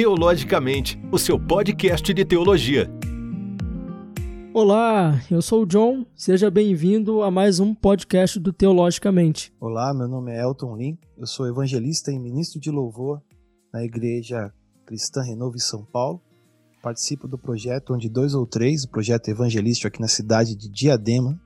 Teologicamente, o seu podcast de teologia. Olá, eu sou o John, seja bem-vindo a mais um podcast do Teologicamente. Olá, meu nome é Elton Lin, eu sou evangelista e ministro de louvor na Igreja Cristã Renovo em São Paulo. Participo do projeto Onde Dois ou Três, o projeto evangelístico aqui na cidade de Diadema,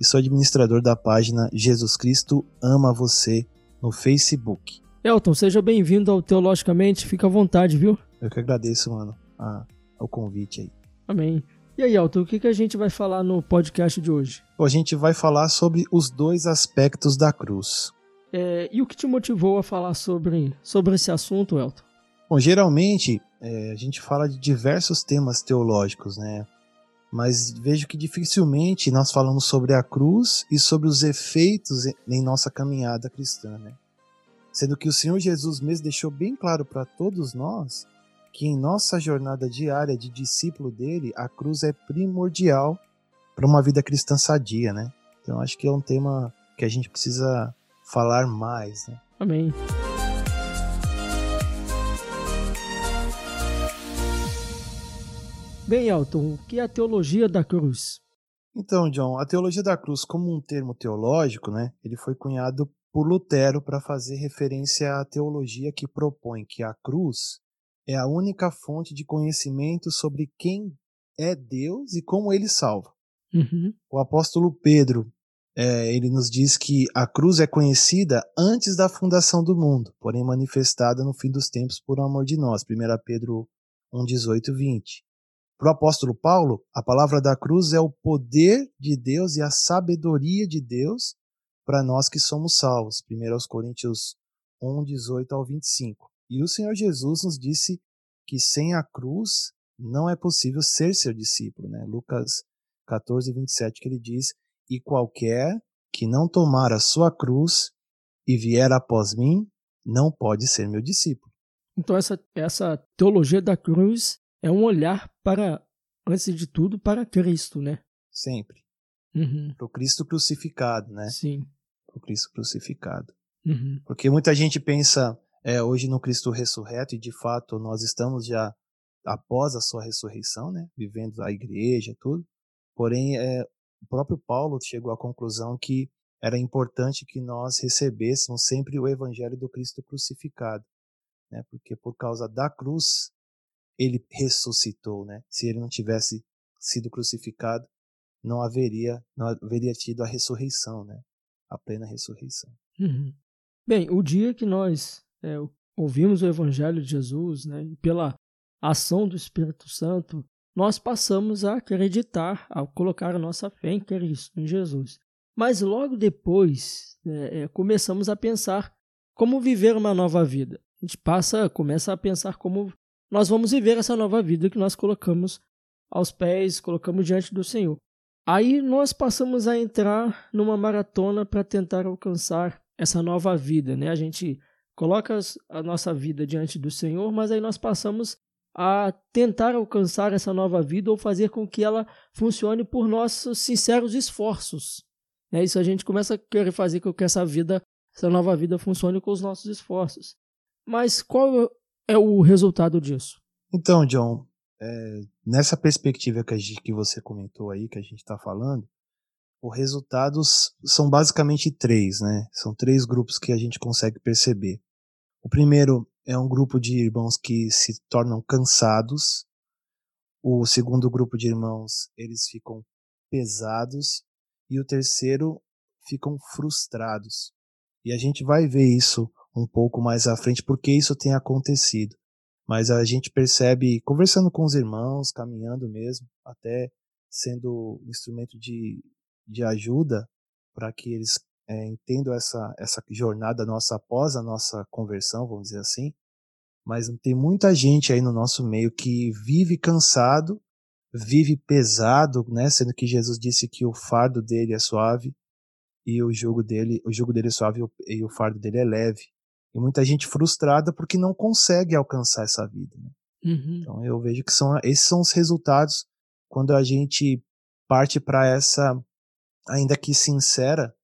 e sou administrador da página Jesus Cristo Ama Você no Facebook. Elton, seja bem-vindo ao Teologicamente, fica à vontade, viu? Eu que agradeço, mano, a, ao convite aí. Amém. E aí, Elton, o que, que a gente vai falar no podcast de hoje? a gente vai falar sobre os dois aspectos da cruz. É, e o que te motivou a falar sobre, sobre esse assunto, Elton? Bom, geralmente é, a gente fala de diversos temas teológicos, né? Mas vejo que dificilmente nós falamos sobre a cruz e sobre os efeitos em nossa caminhada cristã, né? Sendo que o Senhor Jesus mesmo deixou bem claro para todos nós que em nossa jornada diária de discípulo dele, a cruz é primordial para uma vida cristã sadia, né? Então acho que é um tema que a gente precisa falar mais, né? Amém. Bem, Elton, o que é a teologia da cruz? Então, John, a teologia da cruz, como um termo teológico, né, ele foi cunhado por Lutero para fazer referência à teologia que propõe que a cruz é a única fonte de conhecimento sobre quem é Deus e como ele salva. Uhum. O apóstolo Pedro, é, ele nos diz que a cruz é conhecida antes da fundação do mundo, porém manifestada no fim dos tempos por amor de nós. 1 Pedro 1, 18 20. Para o apóstolo Paulo, a palavra da cruz é o poder de Deus e a sabedoria de Deus para nós que somos salvos. 1 Coríntios 1, 18 ao 25. E o Senhor Jesus nos disse que sem a cruz não é possível ser seu discípulo. Né? Lucas 14, 27, que ele diz: E qualquer que não tomar a sua cruz e vier após mim, não pode ser meu discípulo. Então, essa, essa teologia da cruz é um olhar para, antes de tudo, para Cristo, né? Sempre. Uhum. Para o Cristo crucificado, né? Sim o Cristo crucificado. Uhum. Porque muita gente pensa é, hoje no Cristo ressurreto, e de fato nós estamos já após a sua ressurreição, né, vivendo a igreja, tudo. Porém, é, o próprio Paulo chegou à conclusão que era importante que nós recebêssemos sempre o evangelho do Cristo crucificado, né? Porque por causa da cruz ele ressuscitou, né? Se ele não tivesse sido crucificado, não haveria não haveria tido a ressurreição, né? A plena ressurreição. Uhum. Bem, o dia que nós é, ouvimos o Evangelho de Jesus, né, e pela ação do Espírito Santo, nós passamos a acreditar, a colocar a nossa fé em Cristo, em Jesus. Mas logo depois, é, é, começamos a pensar como viver uma nova vida. A gente passa, começa a pensar como nós vamos viver essa nova vida que nós colocamos aos pés, colocamos diante do Senhor. Aí nós passamos a entrar numa maratona para tentar alcançar essa nova vida, né? A gente coloca a nossa vida diante do Senhor, mas aí nós passamos a tentar alcançar essa nova vida ou fazer com que ela funcione por nossos sinceros esforços. É isso a gente começa a querer fazer com que essa vida, essa nova vida funcione com os nossos esforços. Mas qual é o resultado disso? Então, John, é, nessa perspectiva que, gente, que você comentou aí, que a gente está falando, os resultados são basicamente três, né? São três grupos que a gente consegue perceber. O primeiro é um grupo de irmãos que se tornam cansados. O segundo grupo de irmãos, eles ficam pesados. E o terceiro, ficam frustrados. E a gente vai ver isso um pouco mais à frente, porque isso tem acontecido mas a gente percebe, conversando com os irmãos, caminhando mesmo, até sendo instrumento de, de ajuda para que eles é, entendam essa, essa jornada nossa após a nossa conversão, vamos dizer assim. Mas tem muita gente aí no nosso meio que vive cansado, vive pesado, né? Sendo que Jesus disse que o fardo dele é suave e o jugo dele, o jugo dele é suave e o fardo dele é leve. E muita gente frustrada porque não consegue alcançar essa vida. Né? Uhum. Então eu vejo que são, esses são os resultados quando a gente parte para essa, ainda que sincera,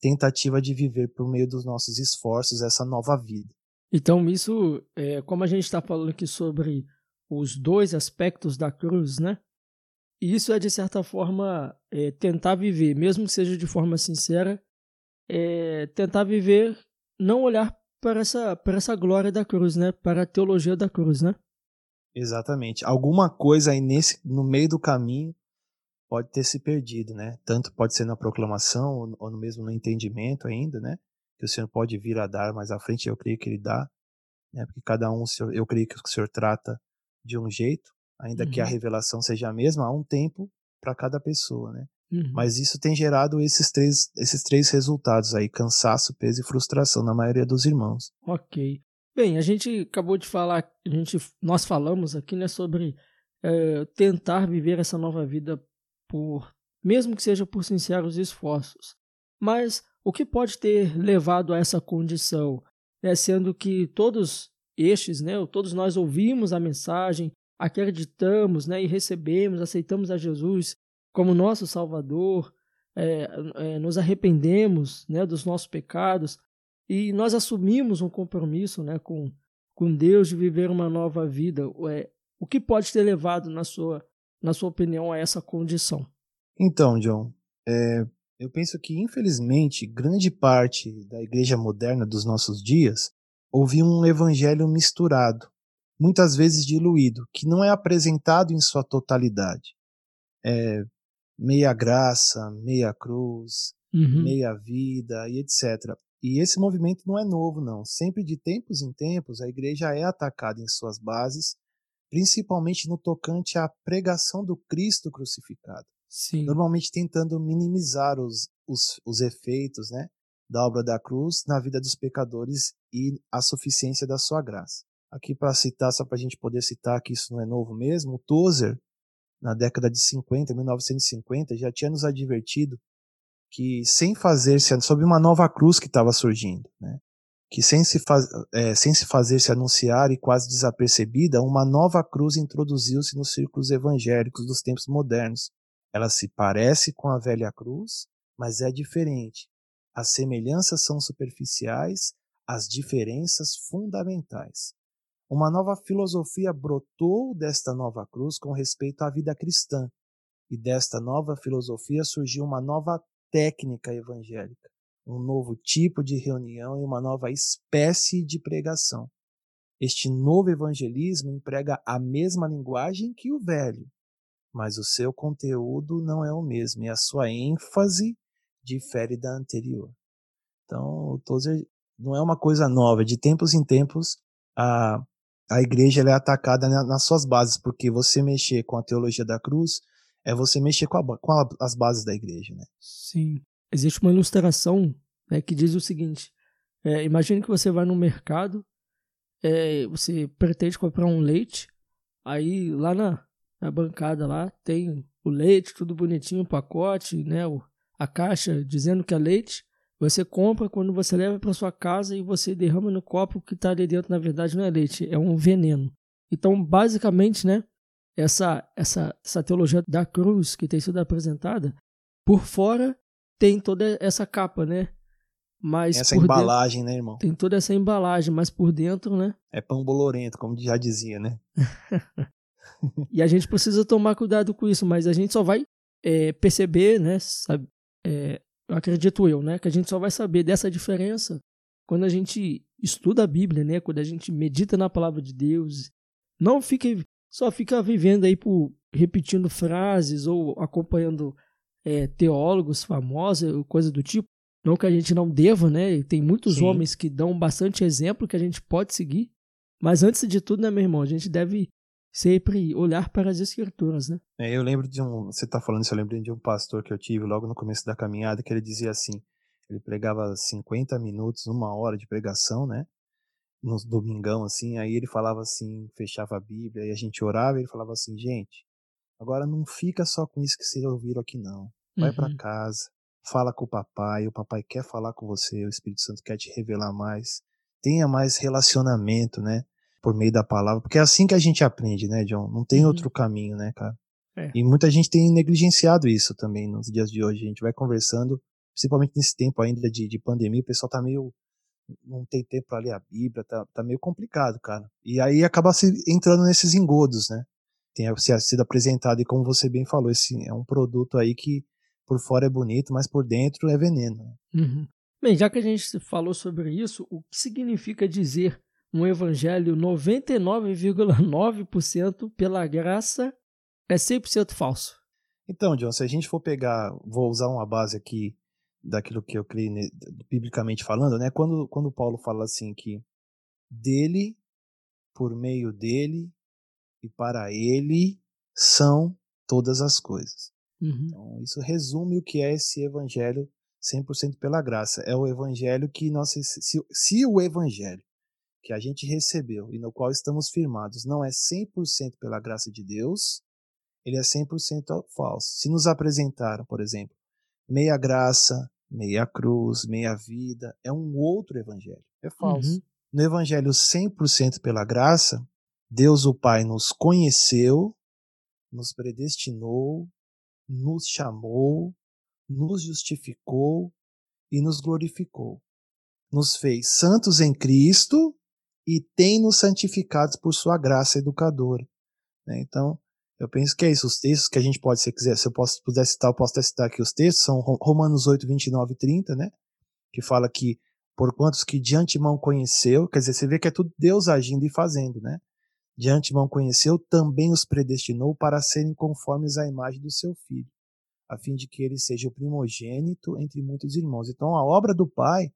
tentativa de viver por meio dos nossos esforços essa nova vida. Então, isso, é, como a gente está falando aqui sobre os dois aspectos da cruz, né? Isso é, de certa forma, é, tentar viver, mesmo que seja de forma sincera, é, tentar viver, não olhar para essa, para essa glória da cruz, né? Para a teologia da cruz, né? Exatamente. Alguma coisa aí nesse, no meio do caminho pode ter se perdido, né? Tanto pode ser na proclamação ou no mesmo no entendimento ainda, né? que o Senhor pode vir a dar mais à frente, eu creio que Ele dá, né? porque cada um, eu creio que o Senhor trata de um jeito, ainda uhum. que a uhum. revelação seja a mesma, há um tempo para cada pessoa, né? Uhum. Mas isso tem gerado esses três, esses três resultados aí: cansaço, peso e frustração na maioria dos irmãos. Ok. Bem, a gente acabou de falar, a gente, nós falamos aqui, né, sobre é, tentar viver essa nova vida por, mesmo que seja por sinceros esforços. Mas o que pode ter levado a essa condição? Né? Sendo que todos estes, né, todos nós ouvimos a mensagem, acreditamos né, e recebemos, aceitamos a Jesus como nosso Salvador, é, é, nos arrependemos né, dos nossos pecados e nós assumimos um compromisso né, com, com Deus de viver uma nova vida. É, o que pode ter levado, na sua, na sua opinião, a essa condição? Então, John, é, eu penso que, infelizmente, grande parte da igreja moderna dos nossos dias ouve um evangelho misturado, muitas vezes diluído, que não é apresentado em sua totalidade. É meia graça, meia cruz, uhum. meia vida e etc. E esse movimento não é novo, não. Sempre de tempos em tempos, a igreja é atacada em suas bases, principalmente no tocante à pregação do Cristo crucificado. Sim. normalmente tentando minimizar os, os, os efeitos né, da obra da cruz na vida dos pecadores e a suficiência da sua graça. Aqui para citar, só para a gente poder citar que isso não é novo mesmo, o Tozer, na década de 50, 1950, já tinha nos advertido que sem fazer-se sobre uma nova cruz que estava surgindo, né? que sem se, faz, é, sem se fazer se anunciar e quase desapercebida, uma nova cruz introduziu-se nos círculos evangélicos dos tempos modernos, ela se parece com a velha cruz, mas é diferente. As semelhanças são superficiais, as diferenças fundamentais. Uma nova filosofia brotou desta nova cruz com respeito à vida cristã, e desta nova filosofia surgiu uma nova técnica evangélica, um novo tipo de reunião e uma nova espécie de pregação. Este novo evangelismo emprega a mesma linguagem que o velho, mas o seu conteúdo não é o mesmo e a sua ênfase difere da anterior. Então, o Tozer não é uma coisa nova, de tempos em tempos a, a igreja é atacada nas suas bases, porque você mexer com a teologia da cruz é você mexer com, a, com a, as bases da igreja. Né? Sim. Existe uma ilustração né, que diz o seguinte: é, imagine que você vai no mercado, é, você pretende comprar um leite, aí lá na, na bancada lá, tem o leite, tudo bonitinho, o pacote, né, o, a caixa dizendo que é leite. Você compra quando você leva para sua casa e você derrama no copo que está ali dentro, na verdade não é leite, é um veneno. Então, basicamente, né, essa, essa, essa teologia da cruz que tem sido apresentada, por fora tem toda essa capa, né? Mas essa embalagem, dentro, né, irmão? Tem toda essa embalagem, mas por dentro, né? É pão bolorento, como já dizia, né? e a gente precisa tomar cuidado com isso, mas a gente só vai é, perceber, né? Sabe, é, acredito eu, né? Que a gente só vai saber dessa diferença quando a gente estuda a Bíblia, né? Quando a gente medita na palavra de Deus. Não fique só fica vivendo aí por repetindo frases ou acompanhando é, teólogos famosos, coisa do tipo. Não que a gente não deva, né? Tem muitos Sim. homens que dão bastante exemplo que a gente pode seguir. Mas antes de tudo, né, meu irmão, a gente deve sempre olhar para as escrituras, né? É, eu lembro de um, você está falando isso, eu lembro de um pastor que eu tive logo no começo da caminhada, que ele dizia assim, ele pregava 50 minutos, uma hora de pregação, né? No domingão, assim, aí ele falava assim, fechava a Bíblia, e a gente orava, e ele falava assim, gente, agora não fica só com isso que vocês ouviram aqui, não. Vai uhum. para casa, fala com o papai, o papai quer falar com você, o Espírito Santo quer te revelar mais, tenha mais relacionamento, né? Por meio da palavra, porque é assim que a gente aprende, né, John? Não tem uhum. outro caminho, né, cara? É. E muita gente tem negligenciado isso também nos dias de hoje. A gente vai conversando, principalmente nesse tempo ainda de, de pandemia, o pessoal tá meio não tem tempo para ler a Bíblia, tá, tá meio complicado, cara. E aí acaba se entrando nesses engodos, né? Tem sido apresentado, e como você bem falou, esse é um produto aí que por fora é bonito, mas por dentro é veneno. Né? Uhum. Bem, já que a gente falou sobre isso, o que significa dizer um evangelho 99,9% pela graça é 100% falso? Então, John, se a gente for pegar, vou usar uma base aqui daquilo que eu creio biblicamente falando, né? Quando, quando Paulo fala assim que dele, por meio dele e para ele são todas as coisas. Uhum. Então, isso resume o que é esse evangelho 100% pela graça. É o evangelho que nós se, se o evangelho que a gente recebeu e no qual estamos firmados não é 100% pela graça de Deus, ele é 100% falso. Se nos apresentaram, por exemplo, meia graça, meia cruz, meia vida, é um outro evangelho. É falso. Uhum. No evangelho 100% pela graça, Deus o Pai nos conheceu, nos predestinou, nos chamou, nos justificou e nos glorificou. Nos fez santos em Cristo e tem nos santificados por sua graça educadora. Né? Então, eu penso que é isso. Os textos que a gente pode, se quiser, se eu posso, puder citar, eu posso até citar aqui os textos, são Romanos 8, 29 e 30, né? Que fala que por quantos que de antemão conheceu, quer dizer, você vê que é tudo Deus agindo e fazendo, né? De antemão conheceu, também os predestinou para serem conformes à imagem do seu filho, a fim de que ele seja o primogênito entre muitos irmãos. Então, a obra do Pai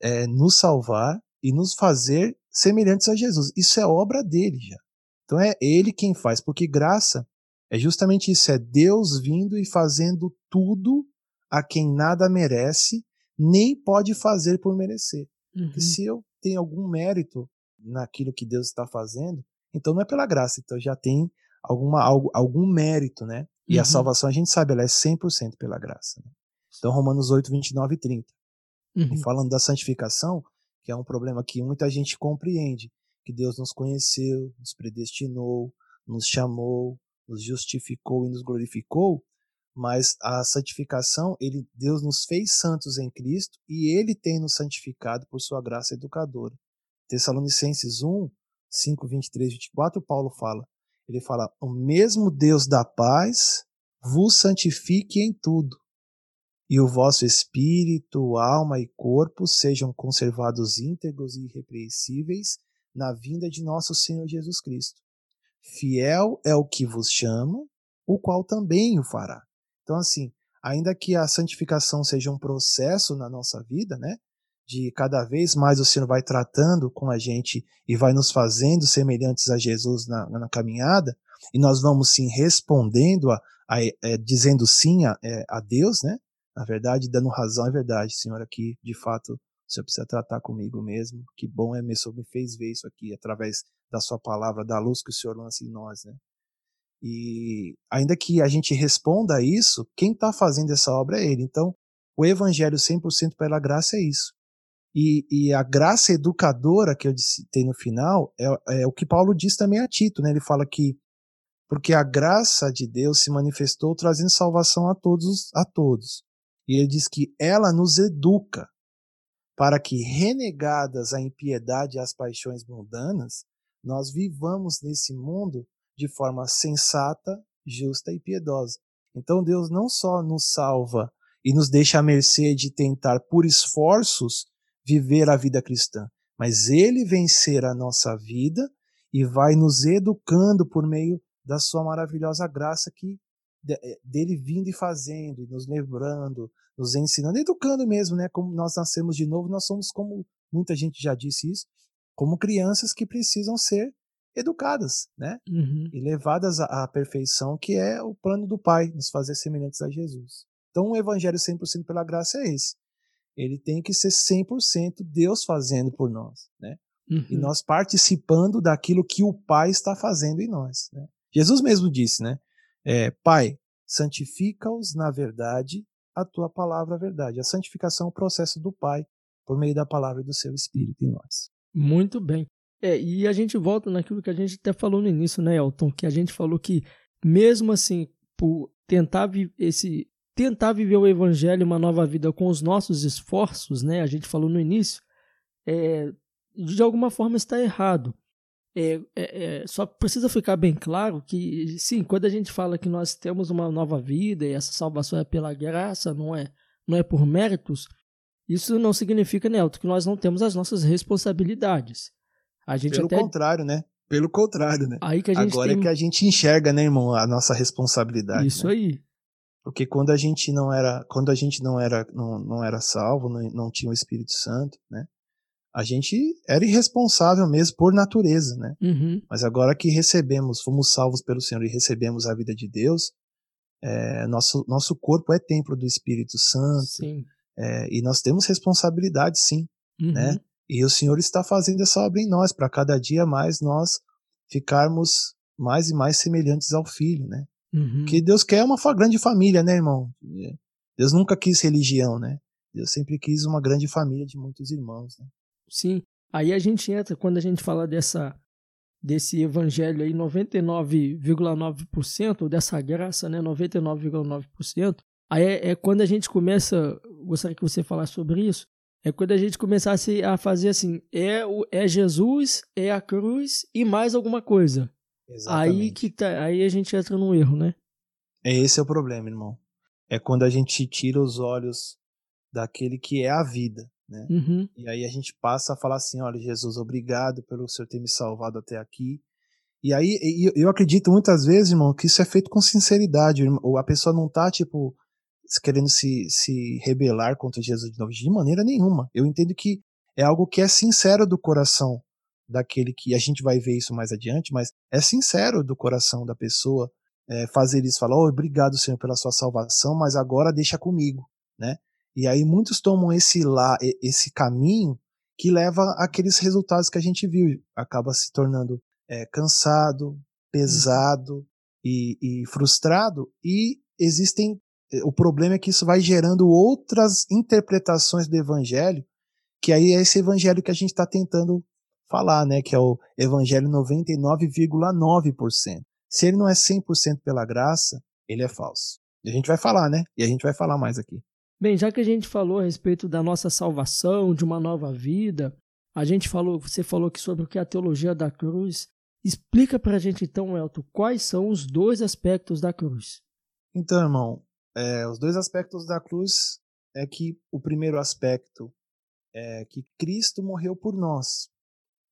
é nos salvar e nos fazer semelhantes a Jesus. Isso é obra dele já. Então é ele quem faz, porque graça é justamente isso, é Deus vindo e fazendo tudo a quem nada merece, nem pode fazer por merecer. Uhum. Se eu tenho algum mérito naquilo que Deus está fazendo, então não é pela graça, então já tem alguma, algum, algum mérito, né? E uhum. a salvação a gente sabe, ela é 100% pela graça. Né? Então Romanos 8, 29 e 30. Uhum. E falando da santificação, que é um problema que muita gente compreende, que Deus nos conheceu, nos predestinou, nos chamou, nos justificou e nos glorificou, mas a santificação, ele, Deus nos fez santos em Cristo e ele tem nos santificado por sua graça educadora. Tessalonicenses 1, 5, 23, 24, Paulo fala, ele fala, o mesmo Deus da paz vos santifique em tudo, e o vosso espírito, alma e corpo sejam conservados íntegros e irrepreensíveis na vinda de nosso Senhor Jesus Cristo. Fiel é o que vos chama, o qual também o fará. Então, assim, ainda que a santificação seja um processo na nossa vida, né? De cada vez mais o Senhor vai tratando com a gente e vai nos fazendo semelhantes a Jesus na, na caminhada, e nós vamos sim respondendo, a, a, a é, dizendo sim a, é, a Deus, né? Na verdade, dando razão, é verdade, Senhor, aqui de fato o Senhor precisa tratar comigo mesmo. Que bom é meu, o Senhor me fez ver isso aqui através da sua palavra, da luz que o Senhor lança em nós, né? E ainda que a gente responda a isso, quem está fazendo essa obra é Ele. Então, o Evangelho 100% pela graça é isso. E, e, a graça educadora que eu citei no final é, é, o que Paulo diz também a Tito, né? Ele fala que porque a graça de Deus se manifestou trazendo salvação a todos, a todos. E ele diz que ela nos educa para que, renegadas a impiedade e as paixões mundanas, nós vivamos nesse mundo de forma sensata, justa e piedosa. Então Deus não só nos salva e nos deixa à mercê de tentar por esforços viver a vida cristã, mas ele vencer a nossa vida e vai nos educando por meio da sua maravilhosa graça que dele vindo e fazendo, e nos lembrando, nos ensinando, educando mesmo, né? Como nós nascemos de novo, nós somos como muita gente já disse isso, como crianças que precisam ser educadas, né? Uhum. E levadas à, à, perfeição, que é o plano do Pai, nos fazer semelhantes a Jesus. Então, o evangelho 100% pela graça é esse. Ele tem que ser 100% Deus fazendo por nós, né? Uhum. E nós participando daquilo que o Pai está fazendo em nós, né? Jesus mesmo disse, né? É, Pai, santifica-os na verdade, a tua palavra é verdade. A santificação é o processo do Pai por meio da palavra e do seu Espírito em nós. Muito bem. É, e a gente volta naquilo que a gente até falou no início, né, Elton? Que a gente falou que, mesmo assim, por tentar, esse, tentar viver o evangelho, uma nova vida com os nossos esforços, né? A gente falou no início, é, de alguma forma está errado. É, é, é, só precisa ficar bem claro que, sim, quando a gente fala que nós temos uma nova vida e essa salvação é pela graça, não é, não é por méritos, isso não significa, Nelton, que nós não temos as nossas responsabilidades. A gente Pelo até... contrário, né? Pelo contrário, né? Aí que a gente Agora é tem... é que a gente enxerga, né, irmão, a nossa responsabilidade. Isso né? aí. Porque quando a gente não era, quando a gente não era, não, não era salvo, não, não tinha o Espírito Santo, né? A gente era irresponsável mesmo por natureza, né? Uhum. Mas agora que recebemos, fomos salvos pelo Senhor e recebemos a vida de Deus, é, nosso, nosso corpo é templo do Espírito Santo. É, e nós temos responsabilidade, sim, uhum. né? E o Senhor está fazendo essa obra em nós, para cada dia mais nós ficarmos mais e mais semelhantes ao Filho, né? Uhum. Que Deus quer uma grande família, né, irmão? Deus nunca quis religião, né? Deus sempre quis uma grande família de muitos irmãos, né? Sim. Aí a gente entra, quando a gente fala dessa desse evangelho aí, 99,9%, dessa graça, né, 99,9%, aí é, é, quando a gente começa, gostaria que você falasse sobre isso, é quando a gente começasse a fazer assim, é, o, é Jesus, é a cruz e mais alguma coisa. Exatamente. Aí, que tá, aí a gente entra num erro, né? É esse é o problema, irmão. É quando a gente tira os olhos daquele que é a vida né? Uhum. E aí a gente passa a falar assim, olha Jesus, obrigado pelo Senhor ter me salvado até aqui. E aí eu acredito muitas vezes, irmão, que isso é feito com sinceridade. Ou a pessoa não tá tipo querendo se, se rebelar contra Jesus de novo de maneira nenhuma. Eu entendo que é algo que é sincero do coração daquele que a gente vai ver isso mais adiante, mas é sincero do coração da pessoa é, fazer isso, falar, oh, obrigado Senhor pela sua salvação, mas agora deixa comigo, né? E aí muitos tomam esse lá, esse caminho que leva àqueles resultados que a gente viu, acaba se tornando é, cansado, pesado uhum. e, e frustrado. E existem, o problema é que isso vai gerando outras interpretações do evangelho, que aí é esse evangelho que a gente está tentando falar, né, que é o evangelho 99,9%. Se ele não é 100% pela graça, ele é falso. E a gente vai falar, né? E a gente vai falar mais aqui. Bem, já que a gente falou a respeito da nossa salvação, de uma nova vida, a gente falou, você falou que sobre o que é a teologia da cruz. Explica para a gente então, Elton, quais são os dois aspectos da cruz. Então, irmão, é, os dois aspectos da cruz é que o primeiro aspecto é que Cristo morreu por nós.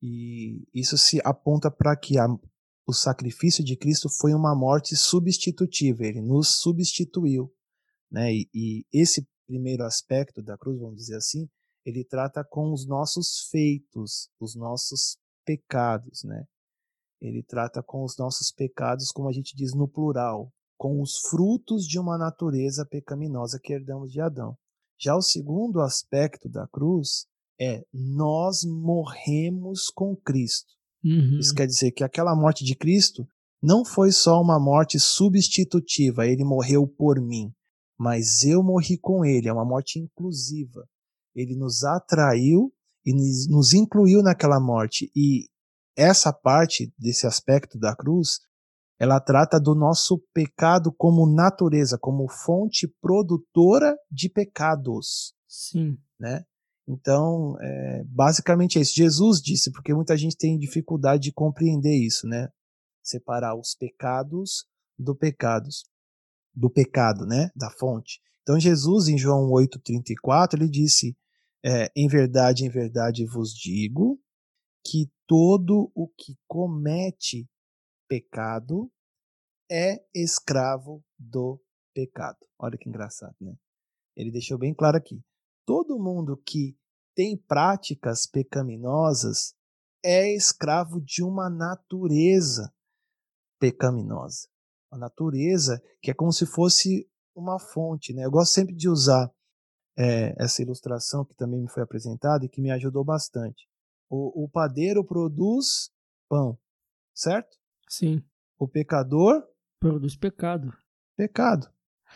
E isso se aponta para que a, o sacrifício de Cristo foi uma morte substitutiva, ele nos substituiu. Né? E, e esse primeiro aspecto da cruz, vamos dizer assim, ele trata com os nossos feitos, os nossos pecados, né? Ele trata com os nossos pecados, como a gente diz no plural, com os frutos de uma natureza pecaminosa que herdamos de Adão. Já o segundo aspecto da cruz é nós morremos com Cristo. Uhum. Isso quer dizer que aquela morte de Cristo não foi só uma morte substitutiva, ele morreu por mim mas eu morri com ele. É uma morte inclusiva. Ele nos atraiu e nos incluiu naquela morte. E essa parte desse aspecto da cruz, ela trata do nosso pecado como natureza, como fonte produtora de pecados. Sim. Né? Então, é, basicamente é isso. Jesus disse, porque muita gente tem dificuldade de compreender isso, né? Separar os pecados do pecados do pecado, né, da fonte. Então Jesus em João 8:34 ele disse: é, "Em verdade, em verdade vos digo que todo o que comete pecado é escravo do pecado." Olha que engraçado, né? Ele deixou bem claro aqui. Todo mundo que tem práticas pecaminosas é escravo de uma natureza pecaminosa a natureza, que é como se fosse uma fonte. Né? Eu gosto sempre de usar é, essa ilustração que também me foi apresentada e que me ajudou bastante. O, o padeiro produz pão, certo? Sim. O pecador produz pecado. Pecado.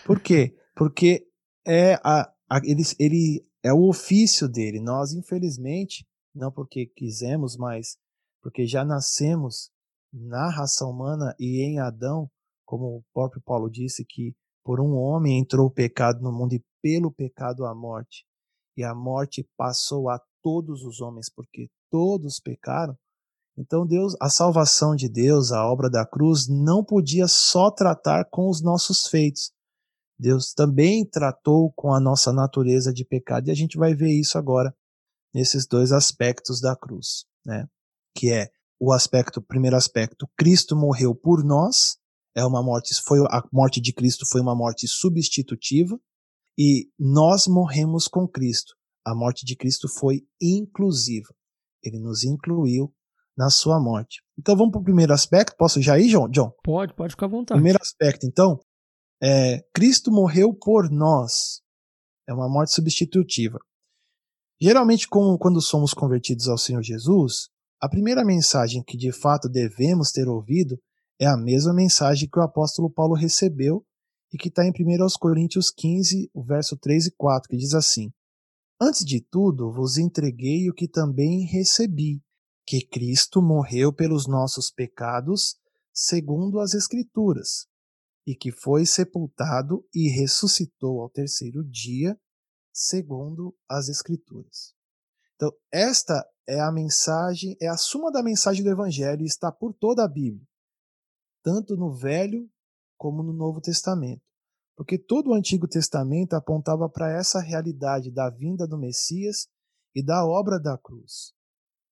Por quê? Porque é a, a, ele, ele é o ofício dele. Nós, infelizmente, não porque quisemos, mas porque já nascemos na raça humana e em Adão, como o próprio Paulo disse, que por um homem entrou o pecado no mundo e pelo pecado a morte. E a morte passou a todos os homens, porque todos pecaram. Então Deus, a salvação de Deus, a obra da cruz, não podia só tratar com os nossos feitos. Deus também tratou com a nossa natureza de pecado e a gente vai ver isso agora nesses dois aspectos da cruz, né? Que é o aspecto, o primeiro aspecto, Cristo morreu por nós, é uma morte, foi a morte de Cristo foi uma morte substitutiva e nós morremos com Cristo. A morte de Cristo foi inclusiva. Ele nos incluiu na sua morte. Então vamos para o primeiro aspecto. Posso já ir, John? John? Pode, pode ficar à vontade. Primeiro aspecto, então, é Cristo morreu por nós. É uma morte substitutiva. Geralmente, quando somos convertidos ao Senhor Jesus, a primeira mensagem que de fato devemos ter ouvido é a mesma mensagem que o apóstolo Paulo recebeu e que está em 1 Coríntios 15, verso 3 e 4, que diz assim: Antes de tudo, vos entreguei o que também recebi, que Cristo morreu pelos nossos pecados, segundo as Escrituras, e que foi sepultado e ressuscitou ao terceiro dia, segundo as Escrituras. Então, esta é a mensagem, é a suma da mensagem do Evangelho e está por toda a Bíblia, tanto no Velho como no Novo Testamento. Porque todo o Antigo Testamento apontava para essa realidade da vinda do Messias e da obra da cruz,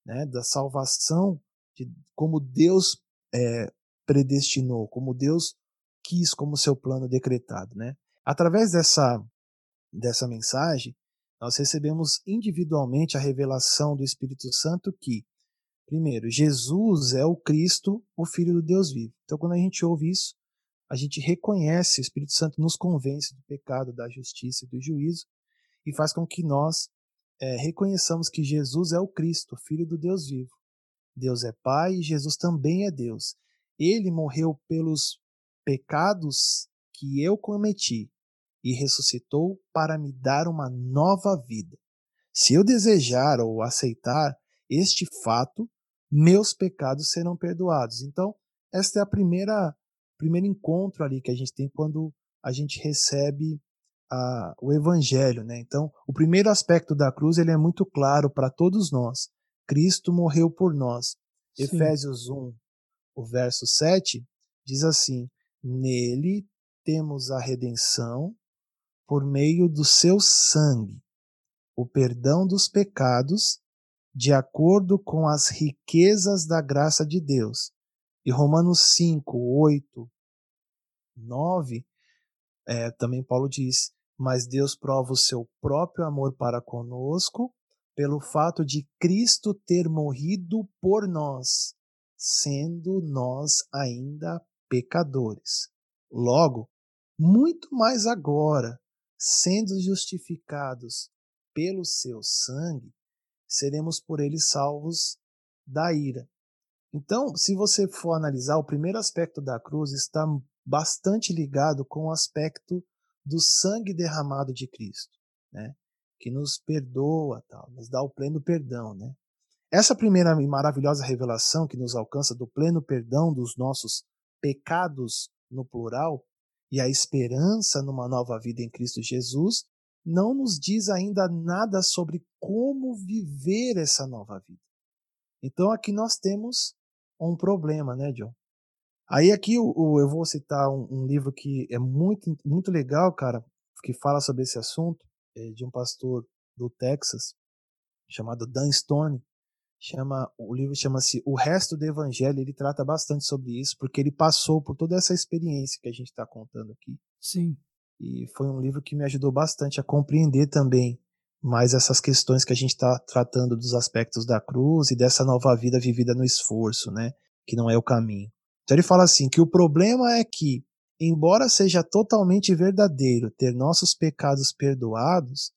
né? da salvação, de, como Deus é, predestinou, como Deus quis, como seu plano decretado. Né? Através dessa, dessa mensagem, nós recebemos individualmente a revelação do Espírito Santo que, primeiro, Jesus é o Cristo, o Filho do Deus vivo. Então, quando a gente ouve isso, a gente reconhece, o Espírito Santo nos convence do pecado, da justiça e do juízo e faz com que nós é, reconheçamos que Jesus é o Cristo, Filho do Deus vivo. Deus é Pai e Jesus também é Deus. Ele morreu pelos pecados que eu cometi e ressuscitou para me dar uma nova vida. Se eu desejar ou aceitar este fato, meus pecados serão perdoados. Então, esta é a primeira primeiro encontro ali que a gente tem quando a gente recebe a, o evangelho, né? Então, o primeiro aspecto da cruz ele é muito claro para todos nós. Cristo morreu por nós. Sim. Efésios 1, o verso 7 diz assim: Nele temos a redenção por meio do seu sangue, o perdão dos pecados, de acordo com as riquezas da graça de Deus, e Romanos 5, 8, 9, é, também Paulo diz: Mas Deus prova o seu próprio amor para conosco pelo fato de Cristo ter morrido por nós, sendo nós ainda pecadores. Logo, muito mais agora, sendo justificados pelo seu sangue, seremos por ele salvos da ira. Então, se você for analisar, o primeiro aspecto da cruz está bastante ligado com o aspecto do sangue derramado de Cristo, né? que nos perdoa, tal, nos dá o pleno perdão. Né? Essa primeira e maravilhosa revelação que nos alcança do pleno perdão dos nossos pecados no plural e a esperança numa nova vida em Cristo Jesus não nos diz ainda nada sobre como viver essa nova vida. Então aqui nós temos um problema, né, John? Aí aqui o eu vou citar um, um, livro que é muito, muito legal, cara, que fala sobre esse assunto, é de um pastor do Texas, chamado Dan Stone. Chama, o livro chama-se O Resto do Evangelho. Ele trata bastante sobre isso, porque ele passou por toda essa experiência que a gente está contando aqui. Sim. E foi um livro que me ajudou bastante a compreender também mais essas questões que a gente está tratando dos aspectos da cruz e dessa nova vida vivida no esforço, né? Que não é o caminho. Então ele fala assim: que o problema é que, embora seja totalmente verdadeiro ter nossos pecados perdoados,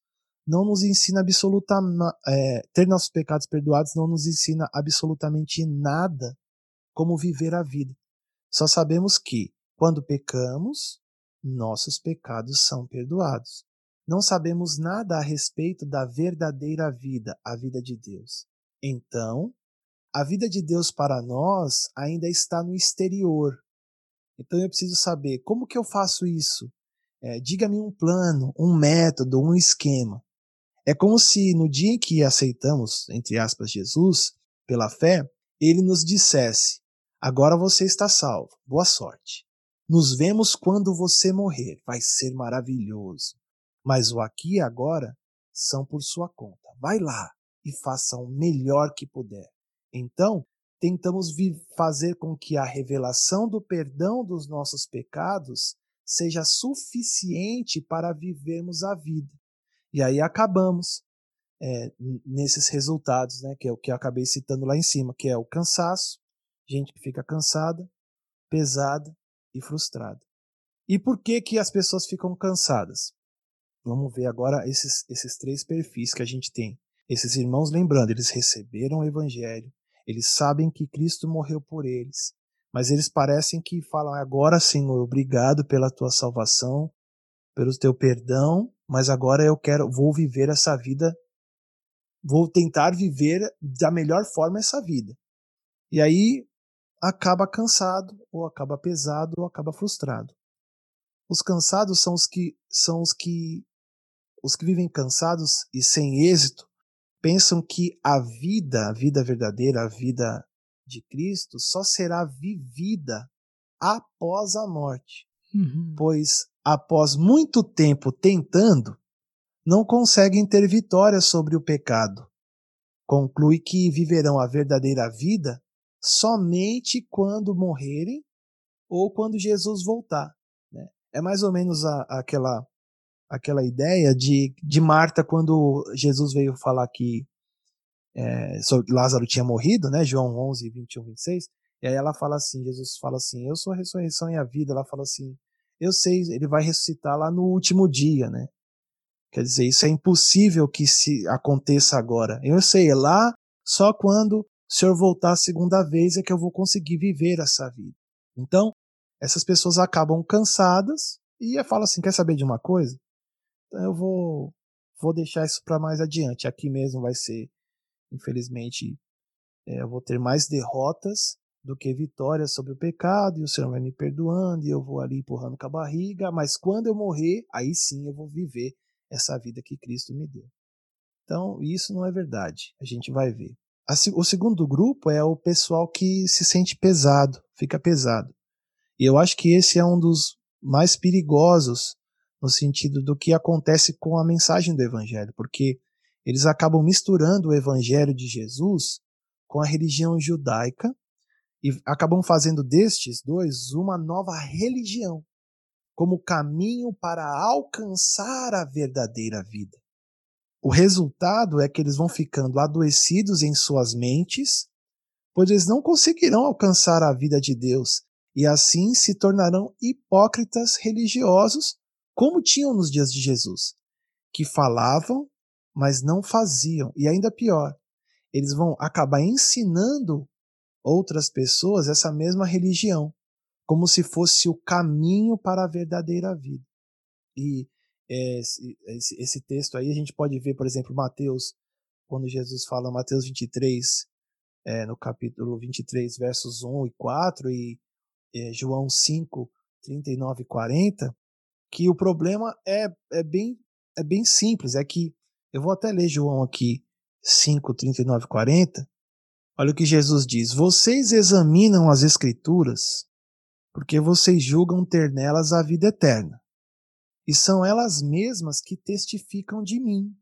não nos ensina absolutamente. É, ter nossos pecados perdoados não nos ensina absolutamente nada como viver a vida. Só sabemos que, quando pecamos, nossos pecados são perdoados. Não sabemos nada a respeito da verdadeira vida, a vida de Deus. Então, a vida de Deus para nós ainda está no exterior. Então eu preciso saber como que eu faço isso. É, Diga-me um plano, um método, um esquema. É como se no dia em que aceitamos, entre aspas, Jesus, pela fé, ele nos dissesse: agora você está salvo, boa sorte. Nos vemos quando você morrer, vai ser maravilhoso. Mas o aqui e agora são por sua conta. Vai lá e faça o melhor que puder. Então, tentamos fazer com que a revelação do perdão dos nossos pecados seja suficiente para vivermos a vida. E aí acabamos é, nesses resultados, né, que é o que eu acabei citando lá em cima, que é o cansaço, gente que fica cansada, pesada e frustrada. E por que que as pessoas ficam cansadas? Vamos ver agora esses, esses três perfis que a gente tem. Esses irmãos, lembrando, eles receberam o evangelho, eles sabem que Cristo morreu por eles, mas eles parecem que falam agora, Senhor, obrigado pela tua salvação, pelo teu perdão, mas agora eu quero, vou viver essa vida, vou tentar viver da melhor forma essa vida. E aí acaba cansado, ou acaba pesado, ou acaba frustrado. Os cansados são os que são os que os que vivem cansados e sem êxito pensam que a vida, a vida verdadeira, a vida de Cristo, só será vivida após a morte. Uhum. Pois, após muito tempo tentando, não conseguem ter vitória sobre o pecado. Conclui que viverão a verdadeira vida somente quando morrerem ou quando Jesus voltar. Né? É mais ou menos a, aquela aquela ideia de, de Marta quando Jesus veio falar que é, Lázaro tinha morrido, né? João 11, 21, 26. E aí ela fala assim, Jesus fala assim, eu sou a ressurreição e a vida. Ela fala assim, eu sei, ele vai ressuscitar lá no último dia, né? Quer dizer, isso é impossível que se aconteça agora. Eu sei, é lá só quando o Senhor voltar a segunda vez é que eu vou conseguir viver essa vida. Então, essas pessoas acabam cansadas e falam assim, quer saber de uma coisa? Então eu vou, vou deixar isso para mais adiante. Aqui mesmo vai ser, infelizmente, é, eu vou ter mais derrotas do que vitórias sobre o pecado, e o Senhor vai me perdoando, e eu vou ali empurrando com a barriga, mas quando eu morrer, aí sim eu vou viver essa vida que Cristo me deu. Então, isso não é verdade, a gente vai ver. O segundo grupo é o pessoal que se sente pesado, fica pesado. E eu acho que esse é um dos mais perigosos no sentido do que acontece com a mensagem do Evangelho, porque eles acabam misturando o Evangelho de Jesus com a religião judaica e acabam fazendo destes dois uma nova religião, como caminho para alcançar a verdadeira vida. O resultado é que eles vão ficando adoecidos em suas mentes, pois eles não conseguirão alcançar a vida de Deus e assim se tornarão hipócritas religiosos como tinham nos dias de Jesus, que falavam, mas não faziam. E ainda pior, eles vão acabar ensinando outras pessoas essa mesma religião, como se fosse o caminho para a verdadeira vida. E esse, esse, texto aí a gente pode ver, por exemplo, Mateus, quando Jesus fala, Mateus 23, é, no capítulo 23, versos 1 e 4, e é, João 5, 39 e 40, que o problema é, é, bem, é bem simples. É que, eu vou até ler João aqui 5, 39 40. Olha o que Jesus diz: Vocês examinam as Escrituras porque vocês julgam ter nelas a vida eterna. E são elas mesmas que testificam de mim.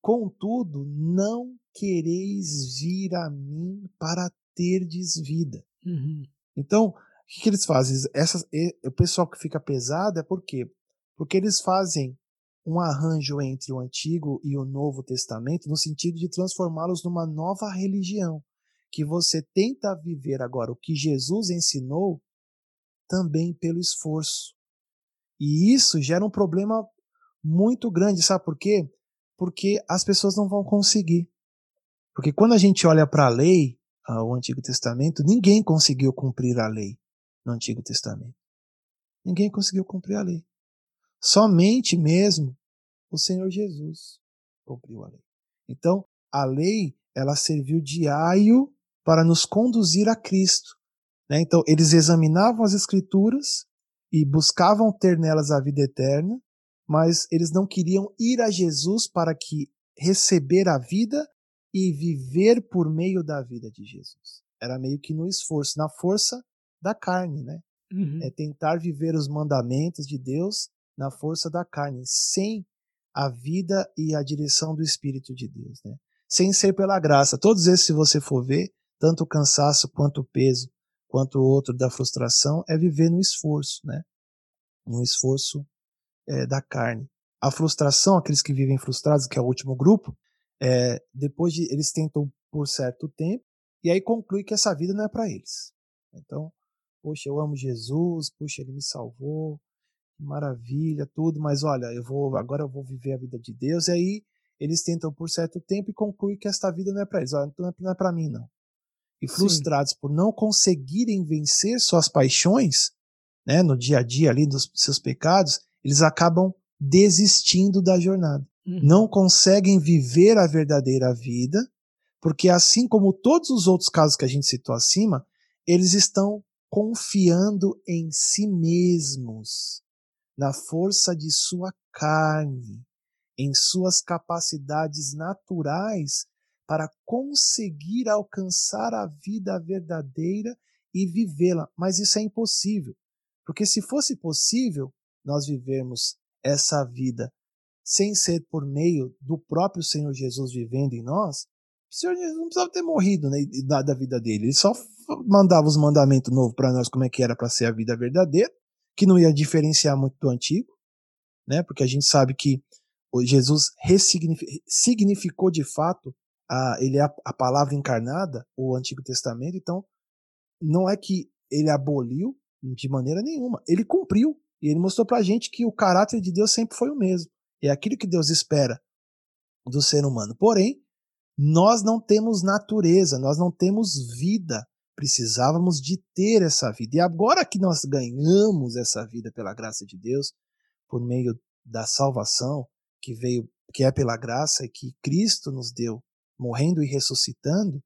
Contudo, não quereis vir a mim para terdes vida. Uhum. Então, que, que eles fazem? Essa, o pessoal que fica pesado é por quê? Porque eles fazem um arranjo entre o Antigo e o Novo Testamento no sentido de transformá-los numa nova religião, que você tenta viver agora o que Jesus ensinou também pelo esforço. E isso gera um problema muito grande, sabe por quê? Porque as pessoas não vão conseguir. Porque quando a gente olha para a lei, o Antigo Testamento, ninguém conseguiu cumprir a lei no Antigo Testamento. Ninguém conseguiu cumprir a lei. Somente mesmo o Senhor Jesus cumpriu a lei. Então, a lei, ela serviu de aio para nos conduzir a Cristo. Né? Então, eles examinavam as Escrituras e buscavam ter nelas a vida eterna, mas eles não queriam ir a Jesus para que receber a vida e viver por meio da vida de Jesus. Era meio que no esforço, na força da carne, né? Uhum. É tentar viver os mandamentos de Deus na força da carne, sem a vida e a direção do Espírito de Deus, né? Sem ser pela graça. Todos esses, se você for ver, tanto o cansaço quanto o peso, quanto o outro da frustração, é viver no esforço, né? No esforço é, da carne. A frustração, aqueles que vivem frustrados, que é o último grupo, é, depois de eles tentam por certo tempo e aí conclui que essa vida não é para eles. Então, poxa, eu amo Jesus, poxa, ele me salvou, maravilha, tudo, mas olha, eu vou agora eu vou viver a vida de Deus e aí eles tentam por certo tempo e concluem que esta vida não é para eles, olha, então não é para mim não. E frustrados Sim. por não conseguirem vencer suas paixões, né, no dia a dia ali dos seus pecados, eles acabam desistindo da jornada. Uhum. Não conseguem viver a verdadeira vida, porque assim como todos os outros casos que a gente citou acima, eles estão confiando em si mesmos, na força de sua carne, em suas capacidades naturais para conseguir alcançar a vida verdadeira e vivê-la. Mas isso é impossível, porque se fosse possível nós vivermos essa vida sem ser por meio do próprio Senhor Jesus vivendo em nós, o Senhor Jesus não precisava ter morrido né, da, da vida dele. Ele só mandava os mandamentos novos para nós, como é que era para ser a vida verdadeira, que não ia diferenciar muito do antigo, né? Porque a gente sabe que Jesus significou de fato a, ele é a, a palavra encarnada, o Antigo Testamento. Então, não é que ele aboliu de maneira nenhuma. Ele cumpriu e ele mostrou para a gente que o caráter de Deus sempre foi o mesmo. É aquilo que Deus espera do ser humano. Porém, nós não temos natureza, nós não temos vida. Precisávamos de ter essa vida. E agora que nós ganhamos essa vida pela graça de Deus, por meio da salvação que veio, que é pela graça e que Cristo nos deu, morrendo e ressuscitando,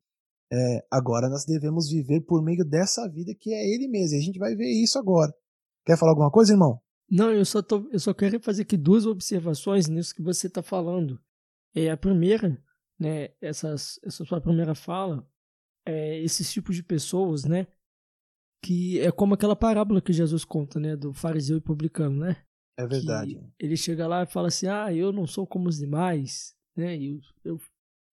é, agora nós devemos viver por meio dessa vida que é Ele mesmo. E a gente vai ver isso agora. Quer falar alguma coisa, irmão? Não, eu só, tô, eu só quero fazer aqui duas observações nisso que você está falando. É, a primeira, né, essas, essa sua primeira fala, é, esses tipos de pessoas, né, que é como aquela parábola que Jesus conta, né, do fariseu e publicano, né? É verdade. ele chega lá e fala assim, ah, eu não sou como os demais, né, eu, eu,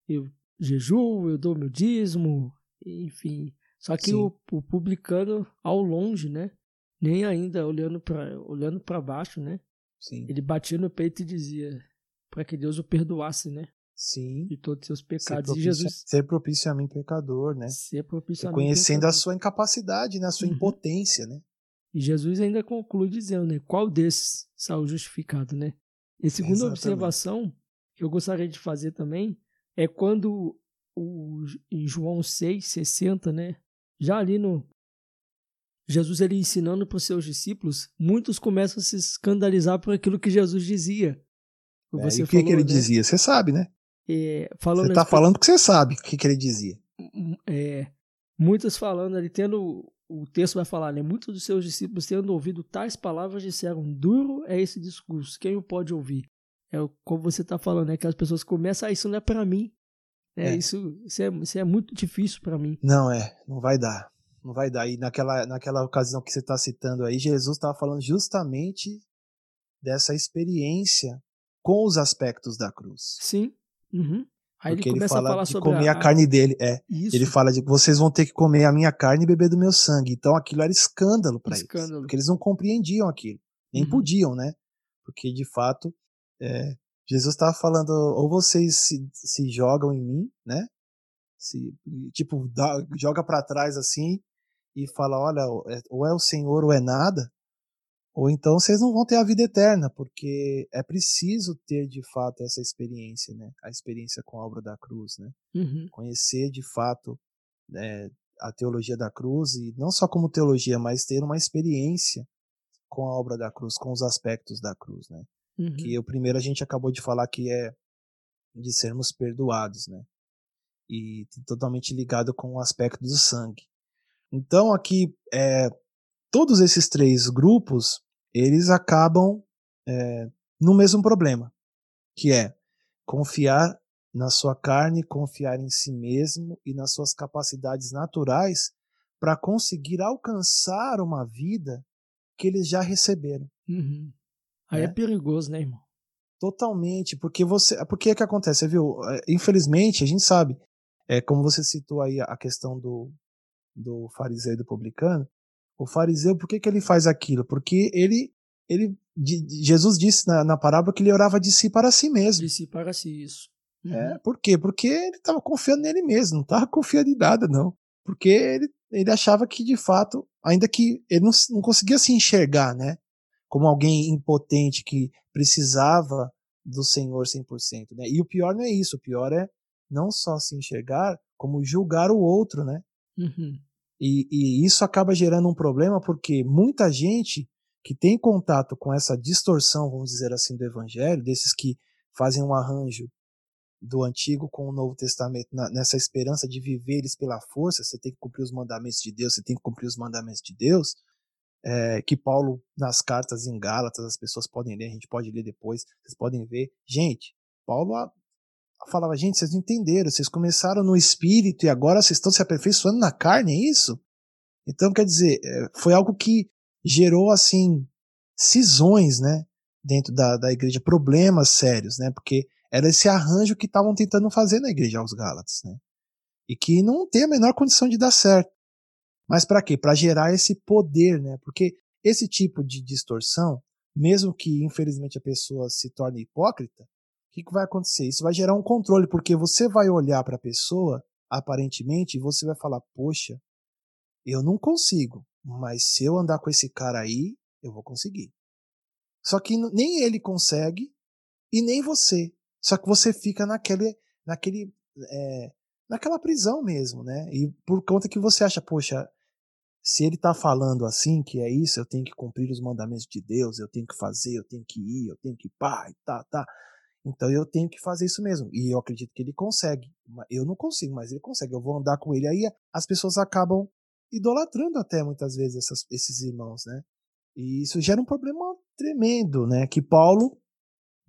eu jejuo, eu dou meu dízimo, enfim. Só que o, o publicano, ao longe, né, nem ainda olhando para olhando para baixo, né? Sim. Ele batia no peito e dizia para que Deus o perdoasse, né? Sim. De todos os seus pecados. Ser, e Jesus ser propício a mim pecador, né? Ser propício a mim Conhecendo a sua incapacidade, né? A sua uhum. impotência, né? E Jesus ainda conclui dizendo, né? Qual desses saiu justificado, né? E segunda Exatamente. observação que eu gostaria de fazer também é quando o, em João 6,60, né? Já ali no, Jesus ele ensinando para os seus discípulos, muitos começam a se escandalizar por aquilo que Jesus dizia. É, e o que, falou, que ele né? dizia? Você sabe, né? É, você está falando que você sabe o que, que ele dizia. É, muitos falando ali, tendo. O texto vai falar, né? Muitos dos seus discípulos, tendo ouvido tais palavras, disseram: Duro é esse discurso, quem o pode ouvir? É como você está falando, né? Que as pessoas começam, ah, isso não é para mim. É, é. Isso, isso, é, isso é muito difícil para mim. Não é, não vai dar não vai dar. E naquela, naquela ocasião que você está citando aí, Jesus estava falando justamente dessa experiência com os aspectos da cruz. Sim. Uhum. Aí Porque ele, ele fala de comer a... a... carne dele. É. Isso. Ele fala de vocês vão ter que comer a minha carne e beber do meu sangue. Então aquilo era escândalo para eles. Porque eles não compreendiam aquilo. Nem uhum. podiam, né? Porque de fato, é, Jesus estava falando, ou vocês se, se jogam em mim, né? Se, tipo, dá, joga para trás assim e fala: olha, é, ou é o Senhor ou é nada, ou então vocês não vão ter a vida eterna, porque é preciso ter de fato essa experiência, né? A experiência com a obra da cruz, né? Uhum. Conhecer de fato né, a teologia da cruz e não só como teologia, mas ter uma experiência com a obra da cruz, com os aspectos da cruz, né? Uhum. Que o primeiro a gente acabou de falar que é de sermos perdoados, né? E totalmente ligado com o aspecto do sangue. Então aqui é, todos esses três grupos eles acabam é, no mesmo problema, que é confiar na sua carne, confiar em si mesmo e nas suas capacidades naturais para conseguir alcançar uma vida que eles já receberam. Uhum. Aí é. é perigoso, né, irmão? Totalmente, porque você, porque é que acontece, viu? É, infelizmente, a gente sabe, é como você citou aí a questão do, do fariseu e do publicano. O fariseu, por que, que ele faz aquilo? Porque ele, ele Jesus disse na, na parábola que ele orava de si para si mesmo. De si para si, isso. Uhum. É, por quê? Porque ele estava confiando nele mesmo, não estava confiando em nada, não. Porque ele, ele achava que, de fato, ainda que ele não, não conseguia se enxergar, né? Como alguém impotente que precisava do Senhor 100%, né? E o pior não é isso, o pior é não só se enxergar, como julgar o outro, né? Uhum. E, e, isso acaba gerando um problema porque muita gente que tem contato com essa distorção, vamos dizer assim, do evangelho, desses que fazem um arranjo do Antigo com o Novo Testamento, na, nessa esperança de viver eles pela força, você tem que cumprir os mandamentos de Deus, você tem que cumprir os mandamentos de Deus, é, que Paulo, nas cartas em Gálatas, as pessoas podem ler, a gente pode ler depois, vocês podem ver. Gente, Paulo falava, gente, vocês não entenderam, vocês começaram no espírito e agora vocês estão se aperfeiçoando na carne, é isso? Então, quer dizer, é, foi algo que gerou, assim, cisões, né, dentro da, da igreja, problemas sérios, né, porque era esse arranjo que estavam tentando fazer na igreja aos Gálatas, né, e que não tem a menor condição de dar certo. Mas para quê? Para gerar esse poder, né? Porque esse tipo de distorção, mesmo que infelizmente a pessoa se torne hipócrita, o que, que vai acontecer? Isso vai gerar um controle, porque você vai olhar para a pessoa, aparentemente, e você vai falar: Poxa, eu não consigo, mas se eu andar com esse cara aí, eu vou conseguir. Só que nem ele consegue e nem você. Só que você fica naquele, naquele, é, naquela prisão mesmo, né? E por conta que você acha, poxa, se ele está falando assim, que é isso, eu tenho que cumprir os mandamentos de Deus, eu tenho que fazer, eu tenho que ir, eu tenho que pá, e tá, tá. Então eu tenho que fazer isso mesmo. E eu acredito que ele consegue. Eu não consigo, mas ele consegue. Eu vou andar com ele. Aí as pessoas acabam idolatrando até muitas vezes essas, esses irmãos, né? E isso gera um problema tremendo, né? Que Paulo